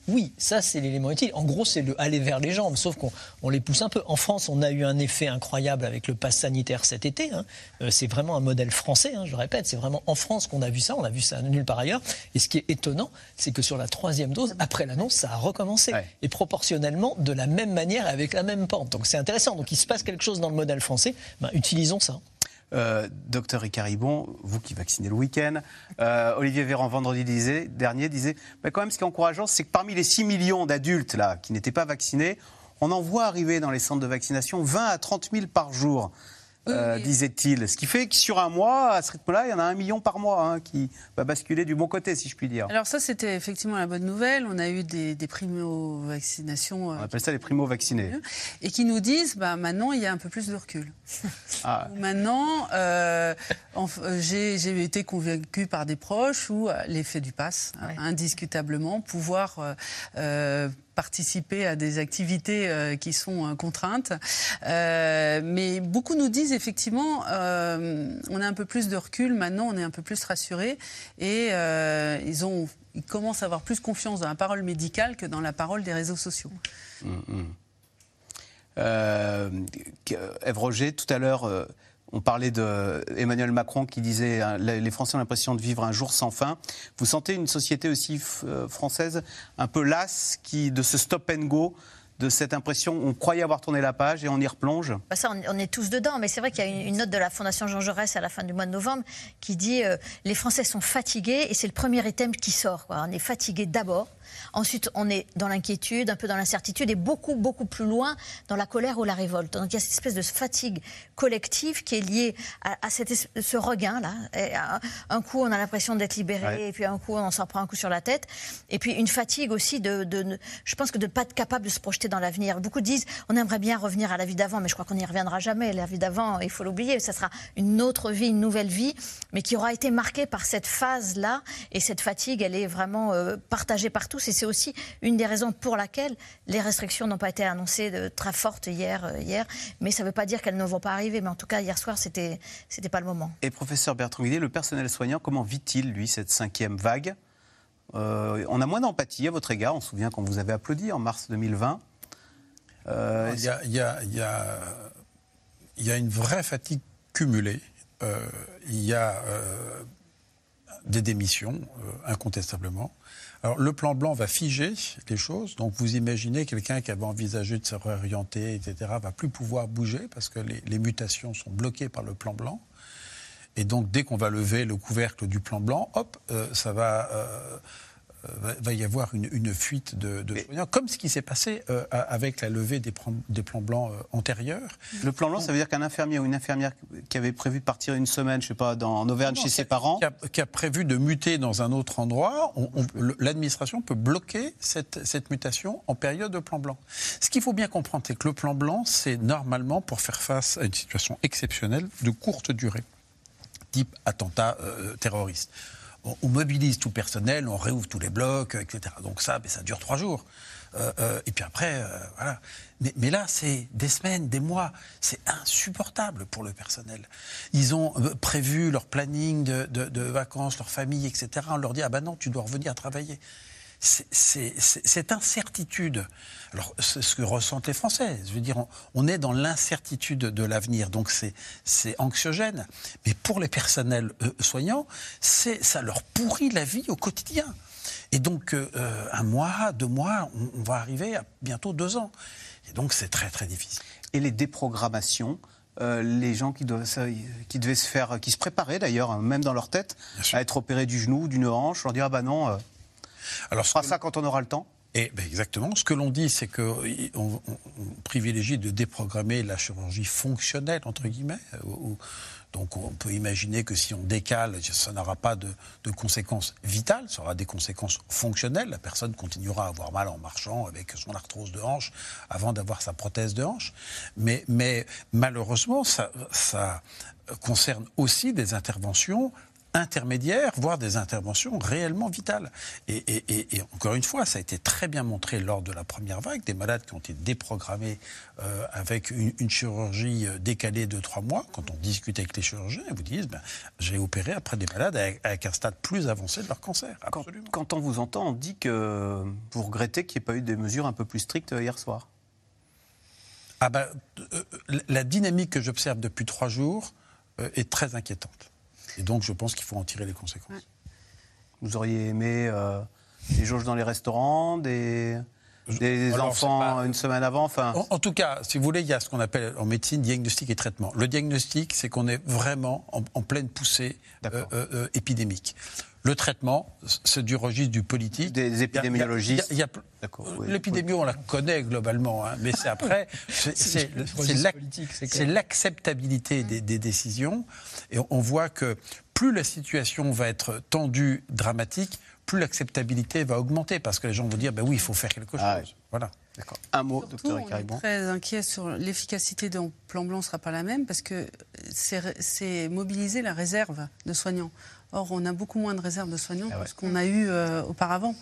Oui, ça c'est l'élément utile. En gros, c'est le aller vers les jambes, sauf qu'on les pousse un peu. En France, on a eu un effet incroyable avec le pass sanitaire cet été. Hein. Euh, c'est vraiment un modèle français, hein, je répète. C'est vraiment en France qu'on a vu ça. On a vu ça nulle part ailleurs. Et ce qui est étonnant, c'est que sur la troisième dose, après l'annonce, ça a recommencé. Et proportionnellement, de la même manière, avec la même pente. Donc c'est intéressant. Donc il se passe quelque chose dans le modèle français. Ben, utilisons ça. Euh, docteur Ricaribon, vous qui vaccinez le week-end, euh, Olivier Véran vendredi dernier disait, mais quand même ce qui est encourageant, c'est que parmi les 6 millions d'adultes là qui n'étaient pas vaccinés, on en voit arriver dans les centres de vaccination 20 à 30 000 par jour. Euh, disait-il. Ce qui fait que sur un mois, à ce rythme-là, il y en a un million par mois hein, qui va basculer du bon côté, si je puis dire. Alors ça, c'était effectivement la bonne nouvelle. On a eu des, primo-vaccinations. On appelle ça les primo-vaccinés. Et qui nous disent, bah, maintenant, il y a un peu plus de recul. Ah. Maintenant, euh, j'ai été convaincu par des proches où euh, l'effet du pass, indiscutablement, pouvoir participer à des activités euh, qui sont euh, contraintes. Euh, mais beaucoup nous disent effectivement, on a un peu plus de recul, maintenant on est un peu plus rassurés et ils, ont, ils commencent à avoir plus confiance dans la parole médicale que dans la parole des réseaux sociaux. Mmh, mmh. Ève Roger, tout à l'heure, on parlait d'Emmanuel Macron qui disait hein, les Français ont l'impression de vivre un jour sans fin. Vous sentez une société aussi euh, française un peu lasse qui, de ce stop and go de cette impression On croyait avoir tourné la page et on y replonge? Bah Ça, on est tous dedans. Mais c'est vrai qu'il y a une, note de la Fondation Jean Jaurès à la fin du mois de novembre qui dit euh, les Français sont fatigués et c'est le premier item qui sort. On est fatigué d'abord. Ensuite, on est dans l'inquiétude, un peu dans l'incertitude et beaucoup, beaucoup plus loin dans la colère ou la révolte. Donc il y a cette espèce de fatigue collective qui est liée à, ce regain-là. Un coup, on a l'impression d'être libéré et puis un coup, on s'en prend un coup sur la tête. Et puis une fatigue aussi de, je pense que de ne pas être capable de se projeter dans l'avenir. Beaucoup disent, on aimerait bien revenir à la vie d'avant, mais je crois qu'on n'y reviendra jamais. La vie d'avant, il faut l'oublier. Ça sera une autre vie, une nouvelle vie, mais qui aura été marquée par cette phase-là. Et cette fatigue, elle est vraiment euh, partagée par tous. Et c'est aussi une des raisons pour laquelle les restrictions n'ont pas été annoncées de, très fortes hier, euh, hier. Mais ça ne veut pas dire qu'elles ne vont pas arriver. Mais en tout cas, hier soir, c'était c'était pas le moment. Et professeur Bertrand Guillet, le personnel soignant, comment vit-il, lui, cette cinquième vague? Euh, On a moins d'empathie à votre égard. On se souvient quand vous avez applaudi en mars 2020. Euh, il, y a, y a, y a, une vraie fatigue cumulée. il y a des démissions, incontestablement. Le plan blanc va figer les choses. Donc, vous imaginez quelqu'un qui avait envisagé de se réorienter, etc., va plus pouvoir bouger parce que les, mutations sont bloquées par le plan blanc. Et donc, dès qu'on va lever le couvercle du plan blanc, hop, euh, ça va euh, va y avoir une, fuite de, soignants, comme ce qui s'est passé euh, avec la levée des, des plans blancs euh, antérieurs. Le plan blanc, ça veut dire qu'un infirmier ou une infirmière qui avait prévu de partir une semaine, je sais pas, dans, en Auvergne chez ses parents, qui a, prévu de muter dans un autre endroit, l'administration peut bloquer cette, cette, mutation en période de plan blanc. Ce qu'il faut bien comprendre, c'est que le plan blanc, c'est normalement pour faire face à une situation exceptionnelle de courte durée, type attentat terroriste on, mobilise tout le personnel, on réouvre tous les blocs, etc. Donc ça, mais ça dure trois jours. Euh, euh, et puis après, euh, voilà. Mais, là, c'est des semaines, des mois. C'est insupportable pour le personnel. Ils ont prévu leur planning de, de, vacances, leur famille, etc. On leur dit ah ben non, tu dois revenir travailler cette incertitude, alors c'est ce que ressentent les Français, je veux dire, on, est dans l'incertitude de l'avenir, donc c'est anxiogène. Mais pour les personnels euh, soignants, ça leur pourrit la vie au quotidien. Et donc, euh, un mois, deux mois, on, va arriver à bientôt deux ans. Et donc, c'est très, très difficile. Et les déprogrammations euh, les gens qui, doivent, qui devaient se faire, qui se préparaient d'ailleurs, hein, même dans leur tête, à être opérés du genou, d'une hanche, leur dire ah bah non, alors, on fera ça quand on aura le temps et, ben, exactement. Ce que l'on dit, c'est qu'on on privilégie de déprogrammer la chirurgie fonctionnelle, entre guillemets. donc on peut imaginer que si on décale, ça n'aura pas de, conséquences vitales, ça aura des conséquences fonctionnelles. La personne continuera à avoir mal en marchant avec son arthrose de hanche avant d'avoir sa prothèse de hanche. Mais, mais malheureusement, ça, ça concerne aussi des interventions intermédiaires, voire des interventions réellement vitales. Et, encore une fois, ça a été très bien montré lors de la première vague, des malades qui ont été déprogrammés euh, avec une, chirurgie euh, décalée de trois mois. Quand on discute avec les chirurgiens, ils vous disent ben, j'ai opéré après des malades avec, un stade plus avancé de leur cancer. Absolument. Quand, on vous entend, on dit que vous regrettez qu'il n'y ait pas eu des mesures un peu plus strictes euh, hier soir. Ah ben, la dynamique que j'observe depuis trois jours est très inquiétante. Et donc, je pense qu'il faut en tirer les conséquences. Vous auriez aimé euh, des jauges dans les restaurants, des, des enfants une semaine avant enfin... En, tout cas, si vous voulez, il y a ce qu'on appelle en médecine diagnostic et traitement. Le diagnostic, c'est qu'on est vraiment en, pleine poussée euh, euh, épidémique. Le traitement, c'est du registre du politique. Des épidémiologistes. L'épidémie, on la connaît globalement, hein, mais c'est après, c'est l'acceptabilité des, des, décisions. Et on voit que plus la situation va être tendue, dramatique, plus l'acceptabilité va augmenter, parce que les gens vont dire, ben oui, il faut faire quelque ah chose. Voilà. D'accord. Un mot, docteur Icaribon. Très inquiet sur l'efficacité d'un plan blanc ne sera pas la même, parce que c'est mobiliser la réserve de soignants. Or, on a beaucoup moins de réserves de soignants ah que ce qu'on a eu euh, auparavant.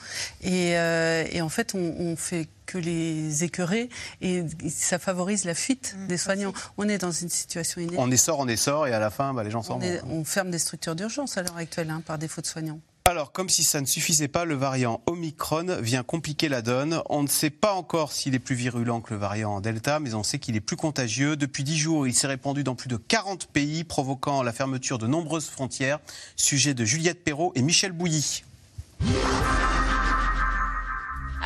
Euh, et, en fait, on, fait que les écœurer et ça favorise la fuite mmh, des soignants. On est dans une situation inédite. On essore, on essore et à la fin, bah, les gens s'en vont. On ferme des structures d'urgence à l'heure actuelle hein, par défaut de soignants. Alors, comme si ça ne suffisait pas, le variant Omicron vient compliquer la donne. On ne sait pas encore s'il est plus virulent que le variant Delta, mais on sait qu'il est plus contagieux. Depuis dix jours, il s'est répandu dans plus de 40 pays, provoquant la fermeture de nombreuses frontières. Sujet de Juliette Perrault et Michel Bouilly.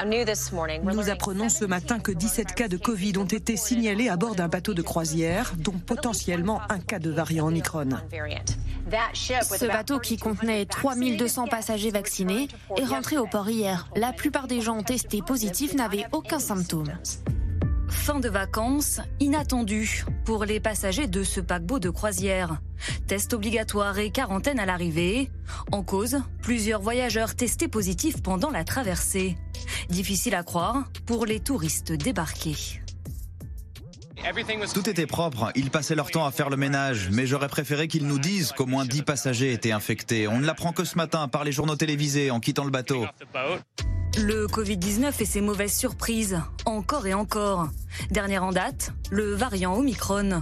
Nous apprenons ce matin que 17 cas de Covid ont été signalés à bord d'un bateau de croisière, dont potentiellement un cas de variant Omicron. Ce bateau qui contenait 3200 passagers vaccinés est rentré au port hier. La plupart des gens testés positifs n'avaient aucun symptôme. Fin de vacances inattendue pour les passagers de ce paquebot de croisière. Test obligatoire et quarantaine à l'arrivée. En cause, plusieurs voyageurs testés positifs pendant la traversée. Difficile à croire pour les touristes débarqués. Tout était propre, ils passaient leur temps à faire le ménage, mais j'aurais préféré qu'ils nous disent qu'au moins 10 passagers étaient infectés. On ne l'apprend que ce matin par les journaux télévisés en quittant le bateau. Le Covid-19 et ses mauvaises surprises, encore et encore. Dernière en date, le variant Omicron.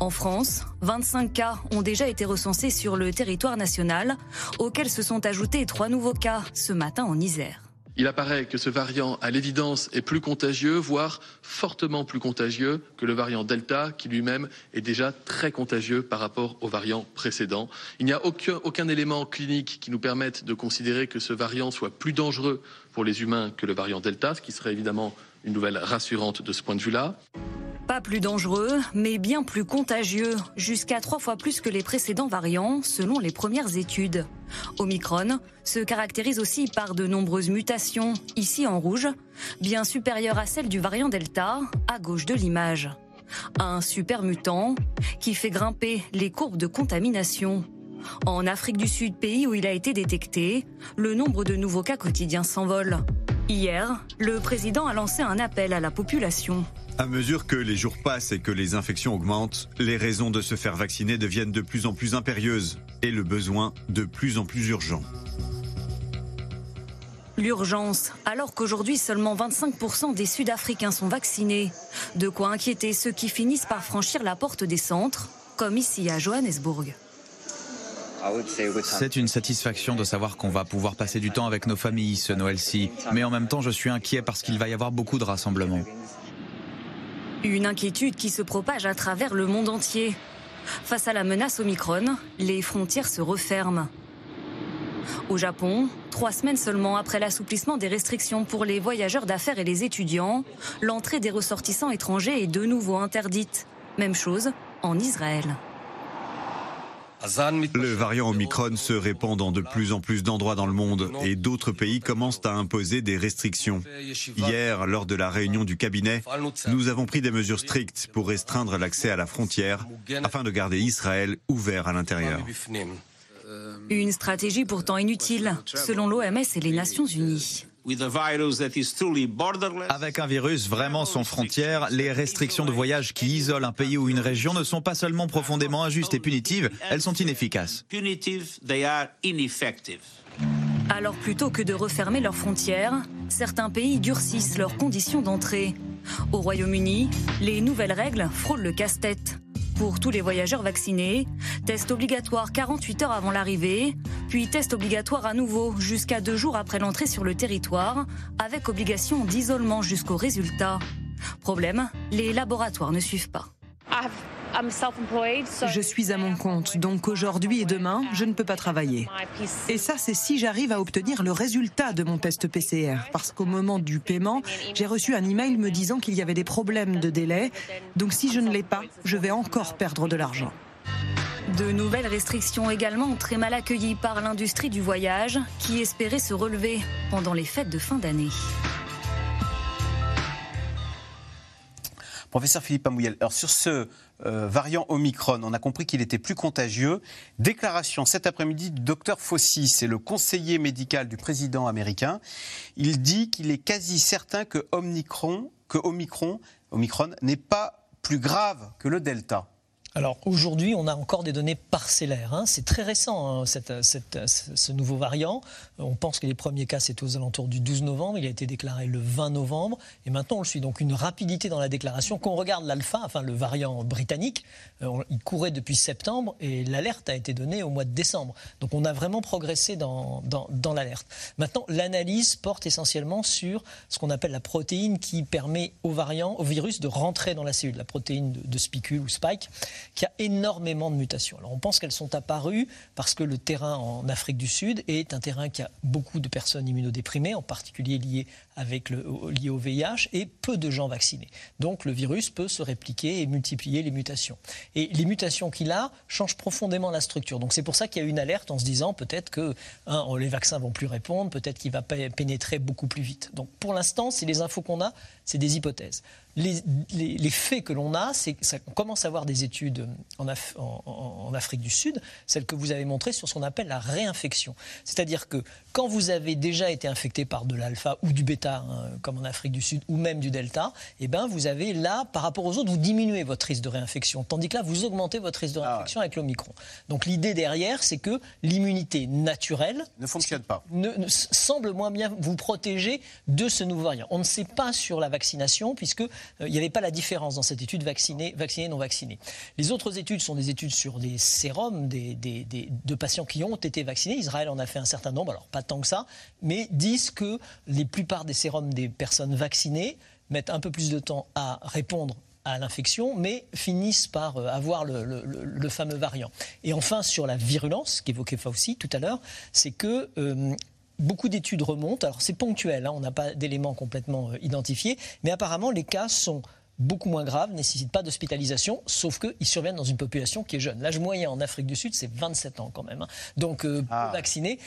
En France, 25 cas ont déjà été recensés sur le territoire national, auxquels se sont ajoutés trois nouveaux cas ce matin en Isère. Il apparaît que ce variant, à l'évidence, est plus contagieux, voire fortement plus contagieux que le variant Delta, qui lui-même est déjà très contagieux par rapport au variant précédent. Il n'y a aucun, aucun élément clinique qui nous permette de considérer que ce variant soit plus dangereux pour les humains que le variant Delta, ce qui serait évidemment une nouvelle rassurante de ce point de vue-là. Pas plus dangereux, mais bien plus contagieux, jusqu'à trois fois plus que les précédents variants, selon les premières études. Omicron se caractérise aussi par de nombreuses mutations, ici en rouge, bien supérieures à celles du variant Delta, à gauche de l'image. Un super mutant qui fait grimper les courbes de contamination. En Afrique du Sud, pays où il a été détecté, le nombre de nouveaux cas quotidiens s'envole. Hier, le président a lancé un appel à la population. À mesure que les jours passent et que les infections augmentent, les raisons de se faire vacciner deviennent de plus en plus impérieuses et le besoin de plus en plus urgent. L'urgence, alors qu'aujourd'hui seulement 25% des Sud-Africains sont vaccinés. De quoi inquiéter ceux qui finissent par franchir la porte des centres, comme ici à Johannesburg. C'est une satisfaction de savoir qu'on va pouvoir passer du temps avec nos familles ce Noël-ci, mais en même temps je suis inquiet parce qu'il va y avoir beaucoup de rassemblements. Une inquiétude qui se propage à travers le monde entier. Face à la menace Omicron, les frontières se referment. Au Japon, trois semaines seulement après l'assouplissement des restrictions pour les voyageurs d'affaires et les étudiants, l'entrée des ressortissants étrangers est de nouveau interdite. Même chose en Israël. Le variant Omicron se répand dans de plus en plus d'endroits dans le monde et d'autres pays commencent à imposer des restrictions. Hier, lors de la réunion du cabinet, nous avons pris des mesures strictes pour restreindre l'accès à la frontière afin de garder Israël ouvert à l'intérieur. Une stratégie pourtant inutile, selon l'OMS et les Nations Unies. Avec un virus vraiment sans frontières, les restrictions de voyage qui isolent un pays ou une région ne sont pas seulement profondément injustes et punitives, elles sont inefficaces. Alors plutôt que de refermer leurs frontières, certains pays durcissent leurs conditions d'entrée. Au Royaume-Uni, les nouvelles règles frôlent le casse-tête pour tous les voyageurs vaccinés, test obligatoire 48 heures avant l'arrivée, puis test obligatoire à nouveau jusqu'à deux jours après l'entrée sur le territoire, avec obligation d'isolement jusqu'au résultat. Problème, les laboratoires ne suivent pas. Je suis à mon compte, donc aujourd'hui et demain, je ne peux pas travailler. Et ça, c'est si j'arrive à obtenir le résultat de mon test PCR, parce qu'au moment du paiement, j'ai reçu un email me disant qu'il y avait des problèmes de délai, donc si je ne l'ai pas, je vais encore perdre de l'argent. De nouvelles restrictions également très mal accueillies par l'industrie du voyage, qui espérait se relever pendant les fêtes de fin d'année. Professeur Philippe Amouyel, alors sur ce euh, variant Omicron, on a compris qu'il était plus contagieux. Déclaration cet après-midi du docteur Fauci, c'est le conseiller médical du président américain. Il dit qu'il est quasi certain que Omicron, que Omicron, Omicron n'est pas plus grave que le Delta. Alors aujourd'hui, on a encore des données parcellaires. Hein. C'est très récent, hein, ce nouveau variant. On pense que les premiers cas, c'est aux alentours du 12 novembre. Il a été déclaré le 20 novembre. Et maintenant, on le suit. Donc une rapidité dans la déclaration. Quand on regarde l'alpha, enfin le variant britannique, euh, il courait depuis septembre et l'alerte a été donnée au mois de décembre. Donc on a vraiment progressé dans, l'alerte. Maintenant, l'analyse porte essentiellement sur ce qu'on appelle la protéine qui permet au variant, au virus de rentrer dans la cellule, la protéine de, de spicule ou spike qu'il y a énormément de mutations. Alors on pense qu'elles sont apparues parce que le terrain en Afrique du Sud est un terrain qui a beaucoup de personnes immunodéprimées, en particulier liées avec le, lié au VIH et peu de gens vaccinés. Donc le virus peut se répliquer et multiplier les mutations. Et les mutations qu'il a changent profondément la structure. Donc c'est pour ça qu'il y a une alerte en se disant peut-être que les vaccins vont plus répondre, peut-être qu'il va pénétrer beaucoup plus vite. Donc pour l'instant, c'est les infos qu'on a, c'est des hypothèses les, faits que l'on a, c'est qu'on commence à avoir des études en, en, Afrique du Sud, celles que vous avez montrées sur ce qu'on appelle la réinfection. C'est-à-dire que quand vous avez déjà été infecté par de l'alpha ou du bêta, hein, comme en Afrique du Sud, ou même du delta, eh ben vous avez là, par rapport aux autres, vous diminuez votre risque de réinfection. Tandis que là, vous augmentez votre risque de ah réinfection avec l'Omicron. Donc l'idée derrière, c'est que l'immunité naturelle ne fonctionne pas. Ne, semble moins bien vous protéger de ce nouveau variant. On ne sait pas sur la vaccination, puisque euh, n'y avait pas la différence dans cette étude vaccinée, vaccinée, non vaccinée. Les autres études sont des études sur des sérums des, de patients qui ont été vaccinés. Israël en a fait un certain nombre, alors pas tant que ça, mais disent que les plupart des sérums des personnes vaccinées mettent un peu plus de temps à répondre à l'infection, mais finissent par euh, avoir le, fameux variant. Et enfin, sur la virulence, qu'évoquait Fauci tout à l'heure, c'est que euh, beaucoup d'études remontent. Alors c'est ponctuel, hein, on n'a pas d'éléments complètement euh, identifiés, mais apparemment les cas sont beaucoup moins graves, nécessitent pas d'hospitalisation, sauf qu'ils surviennent dans une population qui est jeune. L'âge moyen en Afrique du Sud, c'est 27 ans quand même. Hein. Donc euh, ah. vaccinés.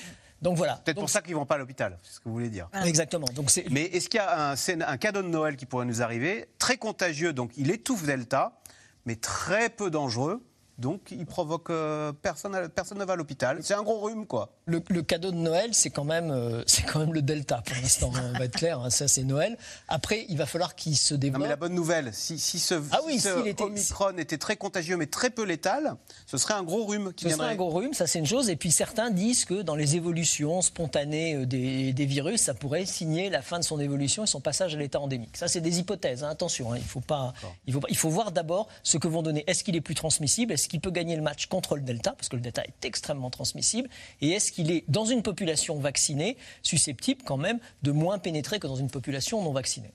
Donc voilà. Peut-être pour ça qu'ils ne vont pas à l'hôpital, c'est ce que vous voulez dire. Exactement. Donc Mais est-ce qu'il y a un, un, cadeau de Noël qui pourrait nous arriver? Très contagieux, donc il étouffe Delta, mais très peu dangereux. Donc, il provoque euh, personne, personne ne va à l'hôpital. C'est un gros rhume, quoi. Le, cadeau de Noël, c'est quand même, euh, c'est quand même le Delta pour l'instant. on va être clair. Hein, ça, c'est Noël. Après, il va falloir qu'il se développe. Non, mais la bonne nouvelle, si, si ce, ah oui, était, Omicron était très contagieux mais très peu létal, ce serait un gros rhume qui Ce serait un gros rhume, ça c'est une chose. Et puis certains disent que dans les évolutions spontanées euh, des, des, virus, ça pourrait signer la fin de son évolution et son passage à l'état endémique. Ça, c'est des hypothèses. Hein, attention, hein, il faut pas, il faut, il faut voir d'abord ce que vont donner. Est-ce qu'il est plus transmissible? Est-ce qu'il peut gagner le match contre le Delta, parce que le Delta est extrêmement transmissible Et est-ce qu'il est, dans une population vaccinée, susceptible quand même de moins pénétrer que dans une population non vaccinée?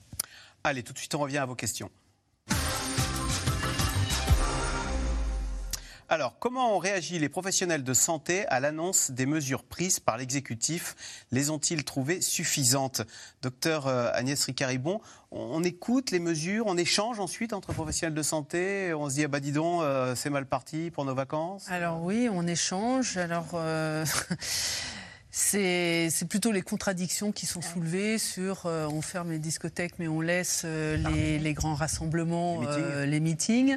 Allez, tout de suite, on revient à vos questions. Alors, comment ont réagi les professionnels de santé à l'annonce des mesures prises par l'exécutif? Les ont-ils trouvées suffisantes? Docteur euh, Agnès Ricaribon, on écoute les mesures, on échange ensuite entre professionnels de santé, on se dit, ah bah dis donc, euh, c'est mal parti pour nos vacances? Alors oui, on échange. Alors... Euh, C'est plutôt les contradictions qui sont soulevées sur euh, on ferme les discothèques mais on laisse euh, les, grands rassemblements, les meetings.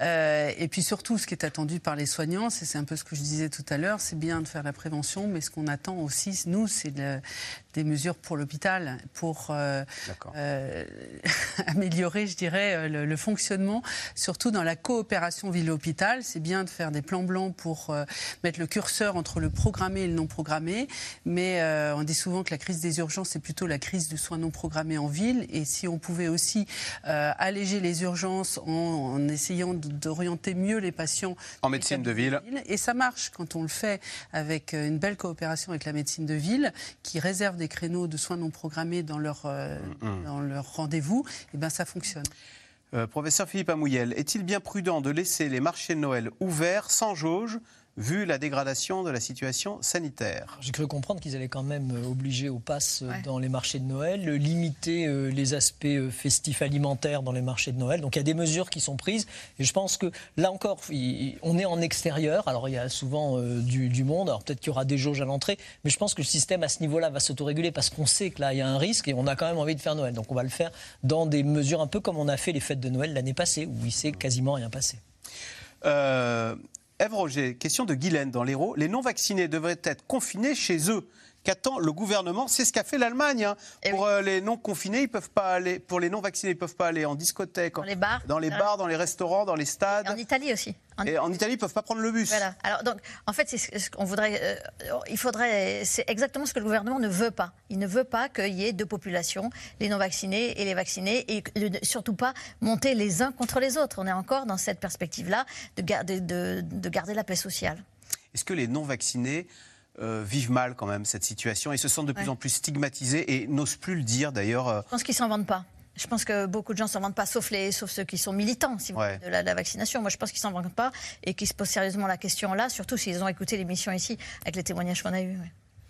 Euh, et puis surtout, ce qui est attendu par les soignants, c'est un peu ce que je disais tout à l'heure, c'est bien de faire la prévention, mais ce qu'on attend aussi, nous, c'est des mesures pour l'hôpital, pour améliorer, je dirais, le, le, fonctionnement, surtout dans la coopération ville-hôpital. C'est bien de faire des plans blancs pour mettre le curseur entre le programmé et le non programmé. Mais euh, on dit souvent que la crise des urgences, c'est plutôt la crise de soins non programmés en ville. Et si on pouvait aussi euh, alléger les urgences en, essayant d'orienter mieux les patients en médecine de ville. Et ça marche quand on le fait avec euh, une belle coopération avec la médecine de ville, qui réserve des créneaux de soins non programmés dans leur, dans leur rendez-vous. Et eh ben ça fonctionne. professeur Philippe Amouyel, est-il bien prudent de laisser les marchés de Noël ouverts sans jauge vu la dégradation de la situation sanitaire. J'ai cru comprendre qu'ils allaient quand même euh, obliger au pass euh, dans les marchés de Noël, euh, limiter les aspects festifs alimentaires dans les marchés de Noël. Donc il y a des mesures qui sont prises. Et je pense que là encore, on est en extérieur. Alors il y a souvent du, monde. Alors peut-être qu'il y aura des jauges à l'entrée. Mais je pense que le système à ce niveau-là va s'autoréguler parce qu'on sait que là, il y a un risque et on a quand même envie de faire Noël. Donc on va le faire dans des mesures un peu comme on a fait les fêtes de Noël l'année passée, où il s'est quasiment rien passé. Euh, Ève Roger, question de Guylaine dans l'Hérault. Les non-vaccinés devraient être confinés chez eux qu'attend le gouvernement C'est ce qu'a fait l'Allemagne. Hein. Eh pour euh, les non confinés, ils peuvent pas aller. Pour les non vaccinés, ils peuvent pas aller en discothèque, dans les bars, dans les bars, dans les restaurants, dans les stades. en Italie aussi. En... Et en Italie, ils peuvent pas prendre le bus. Voilà. Alors donc, en fait, c'est ce qu'on voudrait. Euh, il faudrait. C'est exactement ce que le gouvernement ne veut pas. Il ne veut pas qu'il y ait deux populations, les non vaccinés et les vaccinés, et surtout pas monter les uns contre les autres. On est encore dans cette perspective-là de garder, de, de garder la paix sociale. Est-ce que les non vaccinés euh, vivent mal quand même cette situation et se sentent de plus en plus stigmatisés et n'osent plus le dire d'ailleurs. Euh. Je pense qu'ils s'en vendent pas. Je pense que beaucoup de gens s'en vendent pas, sauf, les, sauf ceux qui sont militants si vous de, la, vaccination. Moi, je pense qu'ils s'en vendent pas et qu'ils se posent sérieusement la question là, surtout s'ils ont écouté l'émission ici avec les témoignages qu'on a eus.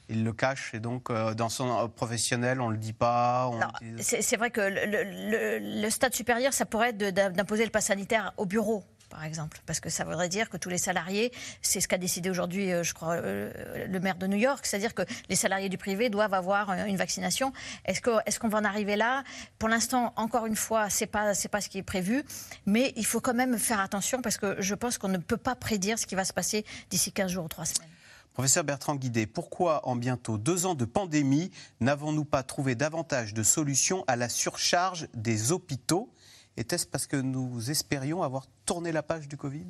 il le cache et donc euh, dans son professionnel, on ne le dit pas. C'est vrai que le, stade supérieur, ça pourrait être d'imposer le pass sanitaire au bureau par exemple, parce que ça voudrait dire que tous les salariés, c'est ce qu'a décidé aujourd'hui, euh, je crois, euh, le maire de New York, c'est-à-dire que les salariés du privé doivent avoir une vaccination. Est-ce qu'on va en arriver là? Pour l'instant, encore une fois, c'est pas pas ce qui est prévu, mais il faut quand même faire attention parce que je pense qu'on ne peut pas prédire ce qui va se passer d'ici 15 jours ou 3 semaines. Professeur Bertrand Guidé, pourquoi en bientôt deux ans de pandémie n'avons-nous pas trouvé davantage de solutions à la surcharge des hôpitaux? Était-ce parce que nous espérions avoir tourné la page du Covid?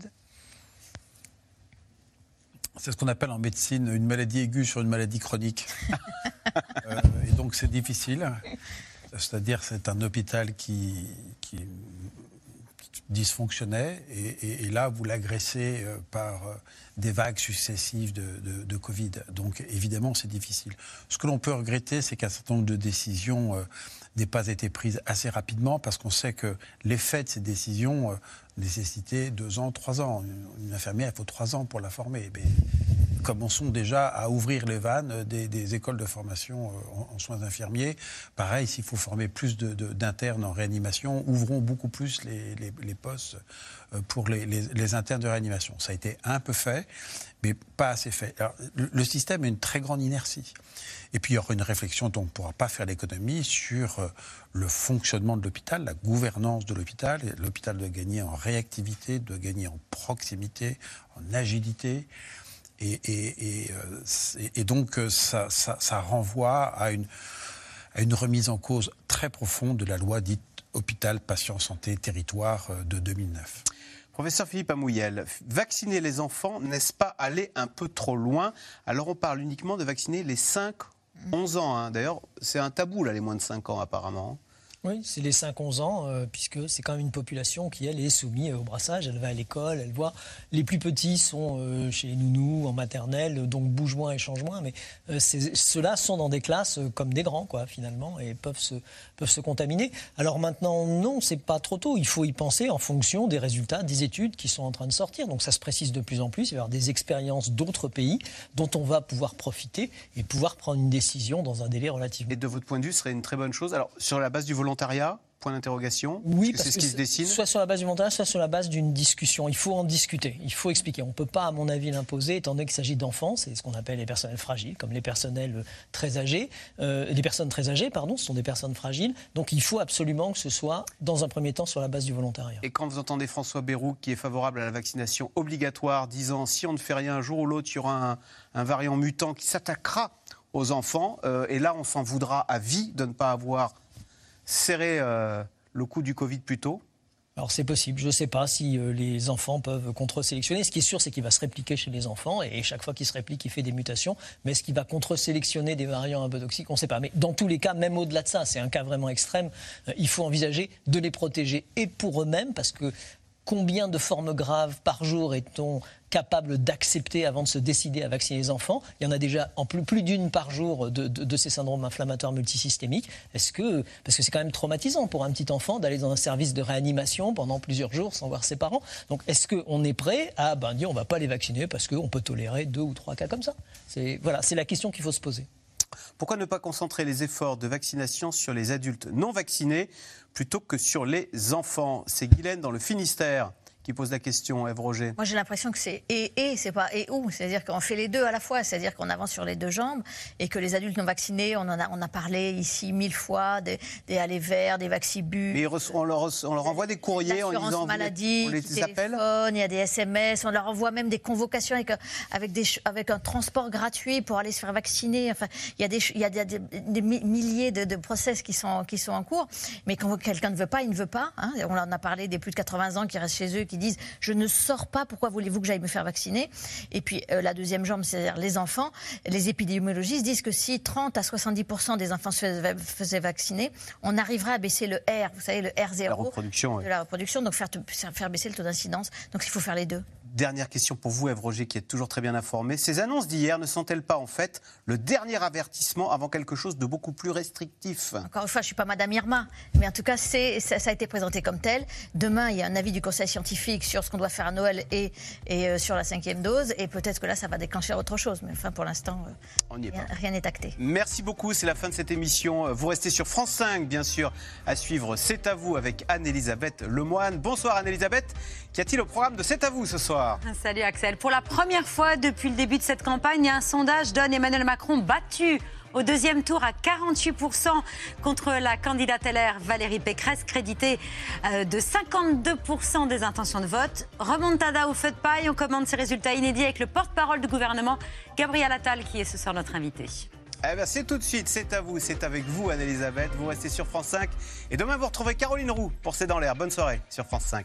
C'est ce qu'on appelle en médecine une maladie aiguë sur une maladie chronique. Euh, et donc c'est difficile. C'est-à-dire c'est un hôpital qui, qui dysfonctionnait et, là vous l'agressez euh, par euh, des vagues successives de, de, Covid. Donc évidemment c'est difficile. Ce que l'on peut regretter c'est qu'un certain nombre de décisions euh, n'aient pas été prises assez rapidement parce qu'on sait que l'effet de ces décisions nécessitait deux ans, trois ans. Une infirmière il faut trois ans pour la former. Mais commençons déjà à ouvrir les vannes des, écoles de formation euh, en, soins infirmiers. Pareil, s'il faut former plus d'internes en réanimation, ouvrons beaucoup plus les, postes euh, pour les, internes de réanimation. Ça a été un peu fait, mais pas assez fait. le, système a une très grande inertie. Et puis il y aura une réflexion dont on ne pourra pas faire l'économie sur euh, le fonctionnement de l'hôpital, la gouvernance de l'hôpital. L'hôpital doit gagner en réactivité, doit gagner en proximité, en agilité. Et, euh, donc, euh, ça, renvoie à une, remise en cause très profonde de la loi dite hôpital, patient, santé, territoire de 2009. Professeur Philippe Amouyel, vacciner les enfants, n'est-ce pas aller un peu trop loin? Alors on parle uniquement de vacciner les 5-11 ans. Hein. D'ailleurs, c'est un tabou, là, les moins de 5 ans, apparemment. Oui, c'est les 5-11 ans, euh, puisque c'est quand même une population qui, elle, est soumise au brassage. Elle va à l'école, elle voit. Les plus petits sont euh, chez les nounous, en maternelle, donc bougent moins et changent moins. Mais euh, ceux-là sont dans des classes comme des grands, quoi, finalement, et peuvent se, peuvent se contaminer. Alors maintenant, non, c'est pas trop tôt. Il faut y penser en fonction des résultats des études qui sont en train de sortir. Donc ça se précise de plus en plus. Il va y avoir des expériences d'autres pays dont on va pouvoir profiter et pouvoir prendre une décision dans un délai relativement. Et de votre point de vue, ce serait une très bonne chose. Alors, sur la base du volontariat, volontariat Point d'interrogation Oui, parce, que c'est ce qui se dessine. Soit sur la base du volontariat, soit sur la base d'une discussion. Il faut en discuter, il faut expliquer. On ne peut pas, à mon avis, l'imposer, étant donné qu'il s'agit d'enfants, c'est ce qu'on appelle les personnels fragiles, comme les personnels très âgés. Euh, les personnes très âgées, pardon, ce sont des personnes fragiles. Donc il faut absolument que ce soit, dans un premier temps, sur la base du volontariat. Et quand vous entendez François Bayrou, qui est favorable à la vaccination obligatoire, disant si on ne fait rien un jour ou l'autre, il y aura un, variant mutant qui s'attaquera aux enfants, euh, et là on s'en voudra à vie de ne pas avoir serrer euh, le coup du Covid plus tôt alors c'est possible, je ne sais pas si euh, les enfants peuvent contre-sélectionner. Ce qui est sûr, c'est qu'il va se répliquer chez les enfants et chaque fois qu'il se réplique, il fait des mutations. Mais est-ce qu'il va contre-sélectionner des variants un peu toxiques? On ne sait pas. Mais dans tous les cas, même au-delà de ça, c'est un cas vraiment extrême, euh, il faut envisager de les protéger et pour eux-mêmes parce que combien de formes graves par jour est-on capable d'accepter avant de se décider à vacciner les enfants? Il y en a déjà en plus, plus d'une par jour de, ces syndromes inflammatoires multisystémiques. Est-ce que, parce que c'est quand même traumatisant pour un petit enfant d'aller dans un service de réanimation pendant plusieurs jours sans voir ses parents. Donc est-ce qu'on est prêt à ben, dire on ne va pas les vacciner parce qu'on peut tolérer deux ou trois cas comme ça? C'est voilà, c'est la question qu'il faut se poser. Pourquoi ne pas concentrer les efforts de vaccination sur les adultes non vaccinés? Plutôt que sur les enfants. C'est Guylaine dans le Finistère qui pose la question, Ève Roger Moi, j'ai l'impression que c'est et et, c'est pas et ou. C'est-à-dire qu'on fait les deux à la fois. C'est-à-dire qu'on avance sur les deux jambes et que les adultes non vaccinés, on en a, on a parlé ici mille fois, des, des allées verts, des vaccibus. Mais on leur, on leur envoie des courriers en disant maladie, on les appelle Il y a des SMS, on leur envoie même des convocations avec, avec, des, avec un transport gratuit pour aller se faire vacciner. Enfin, il y a des, il y a des, milliers de, de, process qui sont, qui sont en cours. Mais quand quelqu'un ne veut pas, il ne veut pas. Hein. On en a parlé des plus de 80 ans qui restent chez eux, qui disent je ne sors pas, pourquoi voulez-vous que j'aille me faire vacciner? Et puis euh, la deuxième jambe, c'est-à-dire les enfants. Les épidémiologistes disent que si 30 à 70% des enfants se faisaient vacciner, on arriverait à baisser le R, vous savez, le R0 la reproduction, de la reproduction, donc faire, faire baisser le taux d'incidence. Donc il faut faire les deux. Dernière question pour vous, Ève Roger, qui est toujours très bien informé. Ces annonces d'hier ne sont-elles pas en fait le dernier avertissement avant quelque chose de beaucoup plus restrictif? Encore une fois, je ne suis pas Madame Irma, mais en tout cas, ça, ça, a été présenté comme tel. Demain, il y a un avis du Conseil scientifique sur ce qu'on doit faire à Noël et, et euh, sur la cinquième dose, et peut-être que là, ça va déclencher autre chose. Mais enfin, pour l'instant, euh, rien n'est acté. Merci beaucoup, c'est la fin de cette émission. Vous restez sur France 5, bien sûr, à suivre C'est à vous avec Anne-Elisabeth Lemoine. Bonsoir Anne-Elisabeth. Qu'y a-t-il au programme de C'est à vous ce soir Salut Axel. Pour la première fois depuis le début de cette campagne, un sondage donne Emmanuel Macron battu au deuxième tour à 48% contre la candidate LR Valérie Pécresse, créditée euh, de 52% des intentions de vote. Remontada au feu de paille, on commande ces résultats inédits avec le porte-parole du gouvernement, Gabriel Attal, qui est ce soir notre invité. Eh bien, c'est tout de suite, c'est à vous, c'est avec vous, Anne-Elisabeth. Vous restez sur France 5. Et demain, vous retrouverez Caroline Roux pour C'est dans l'air. Bonne soirée sur France 5.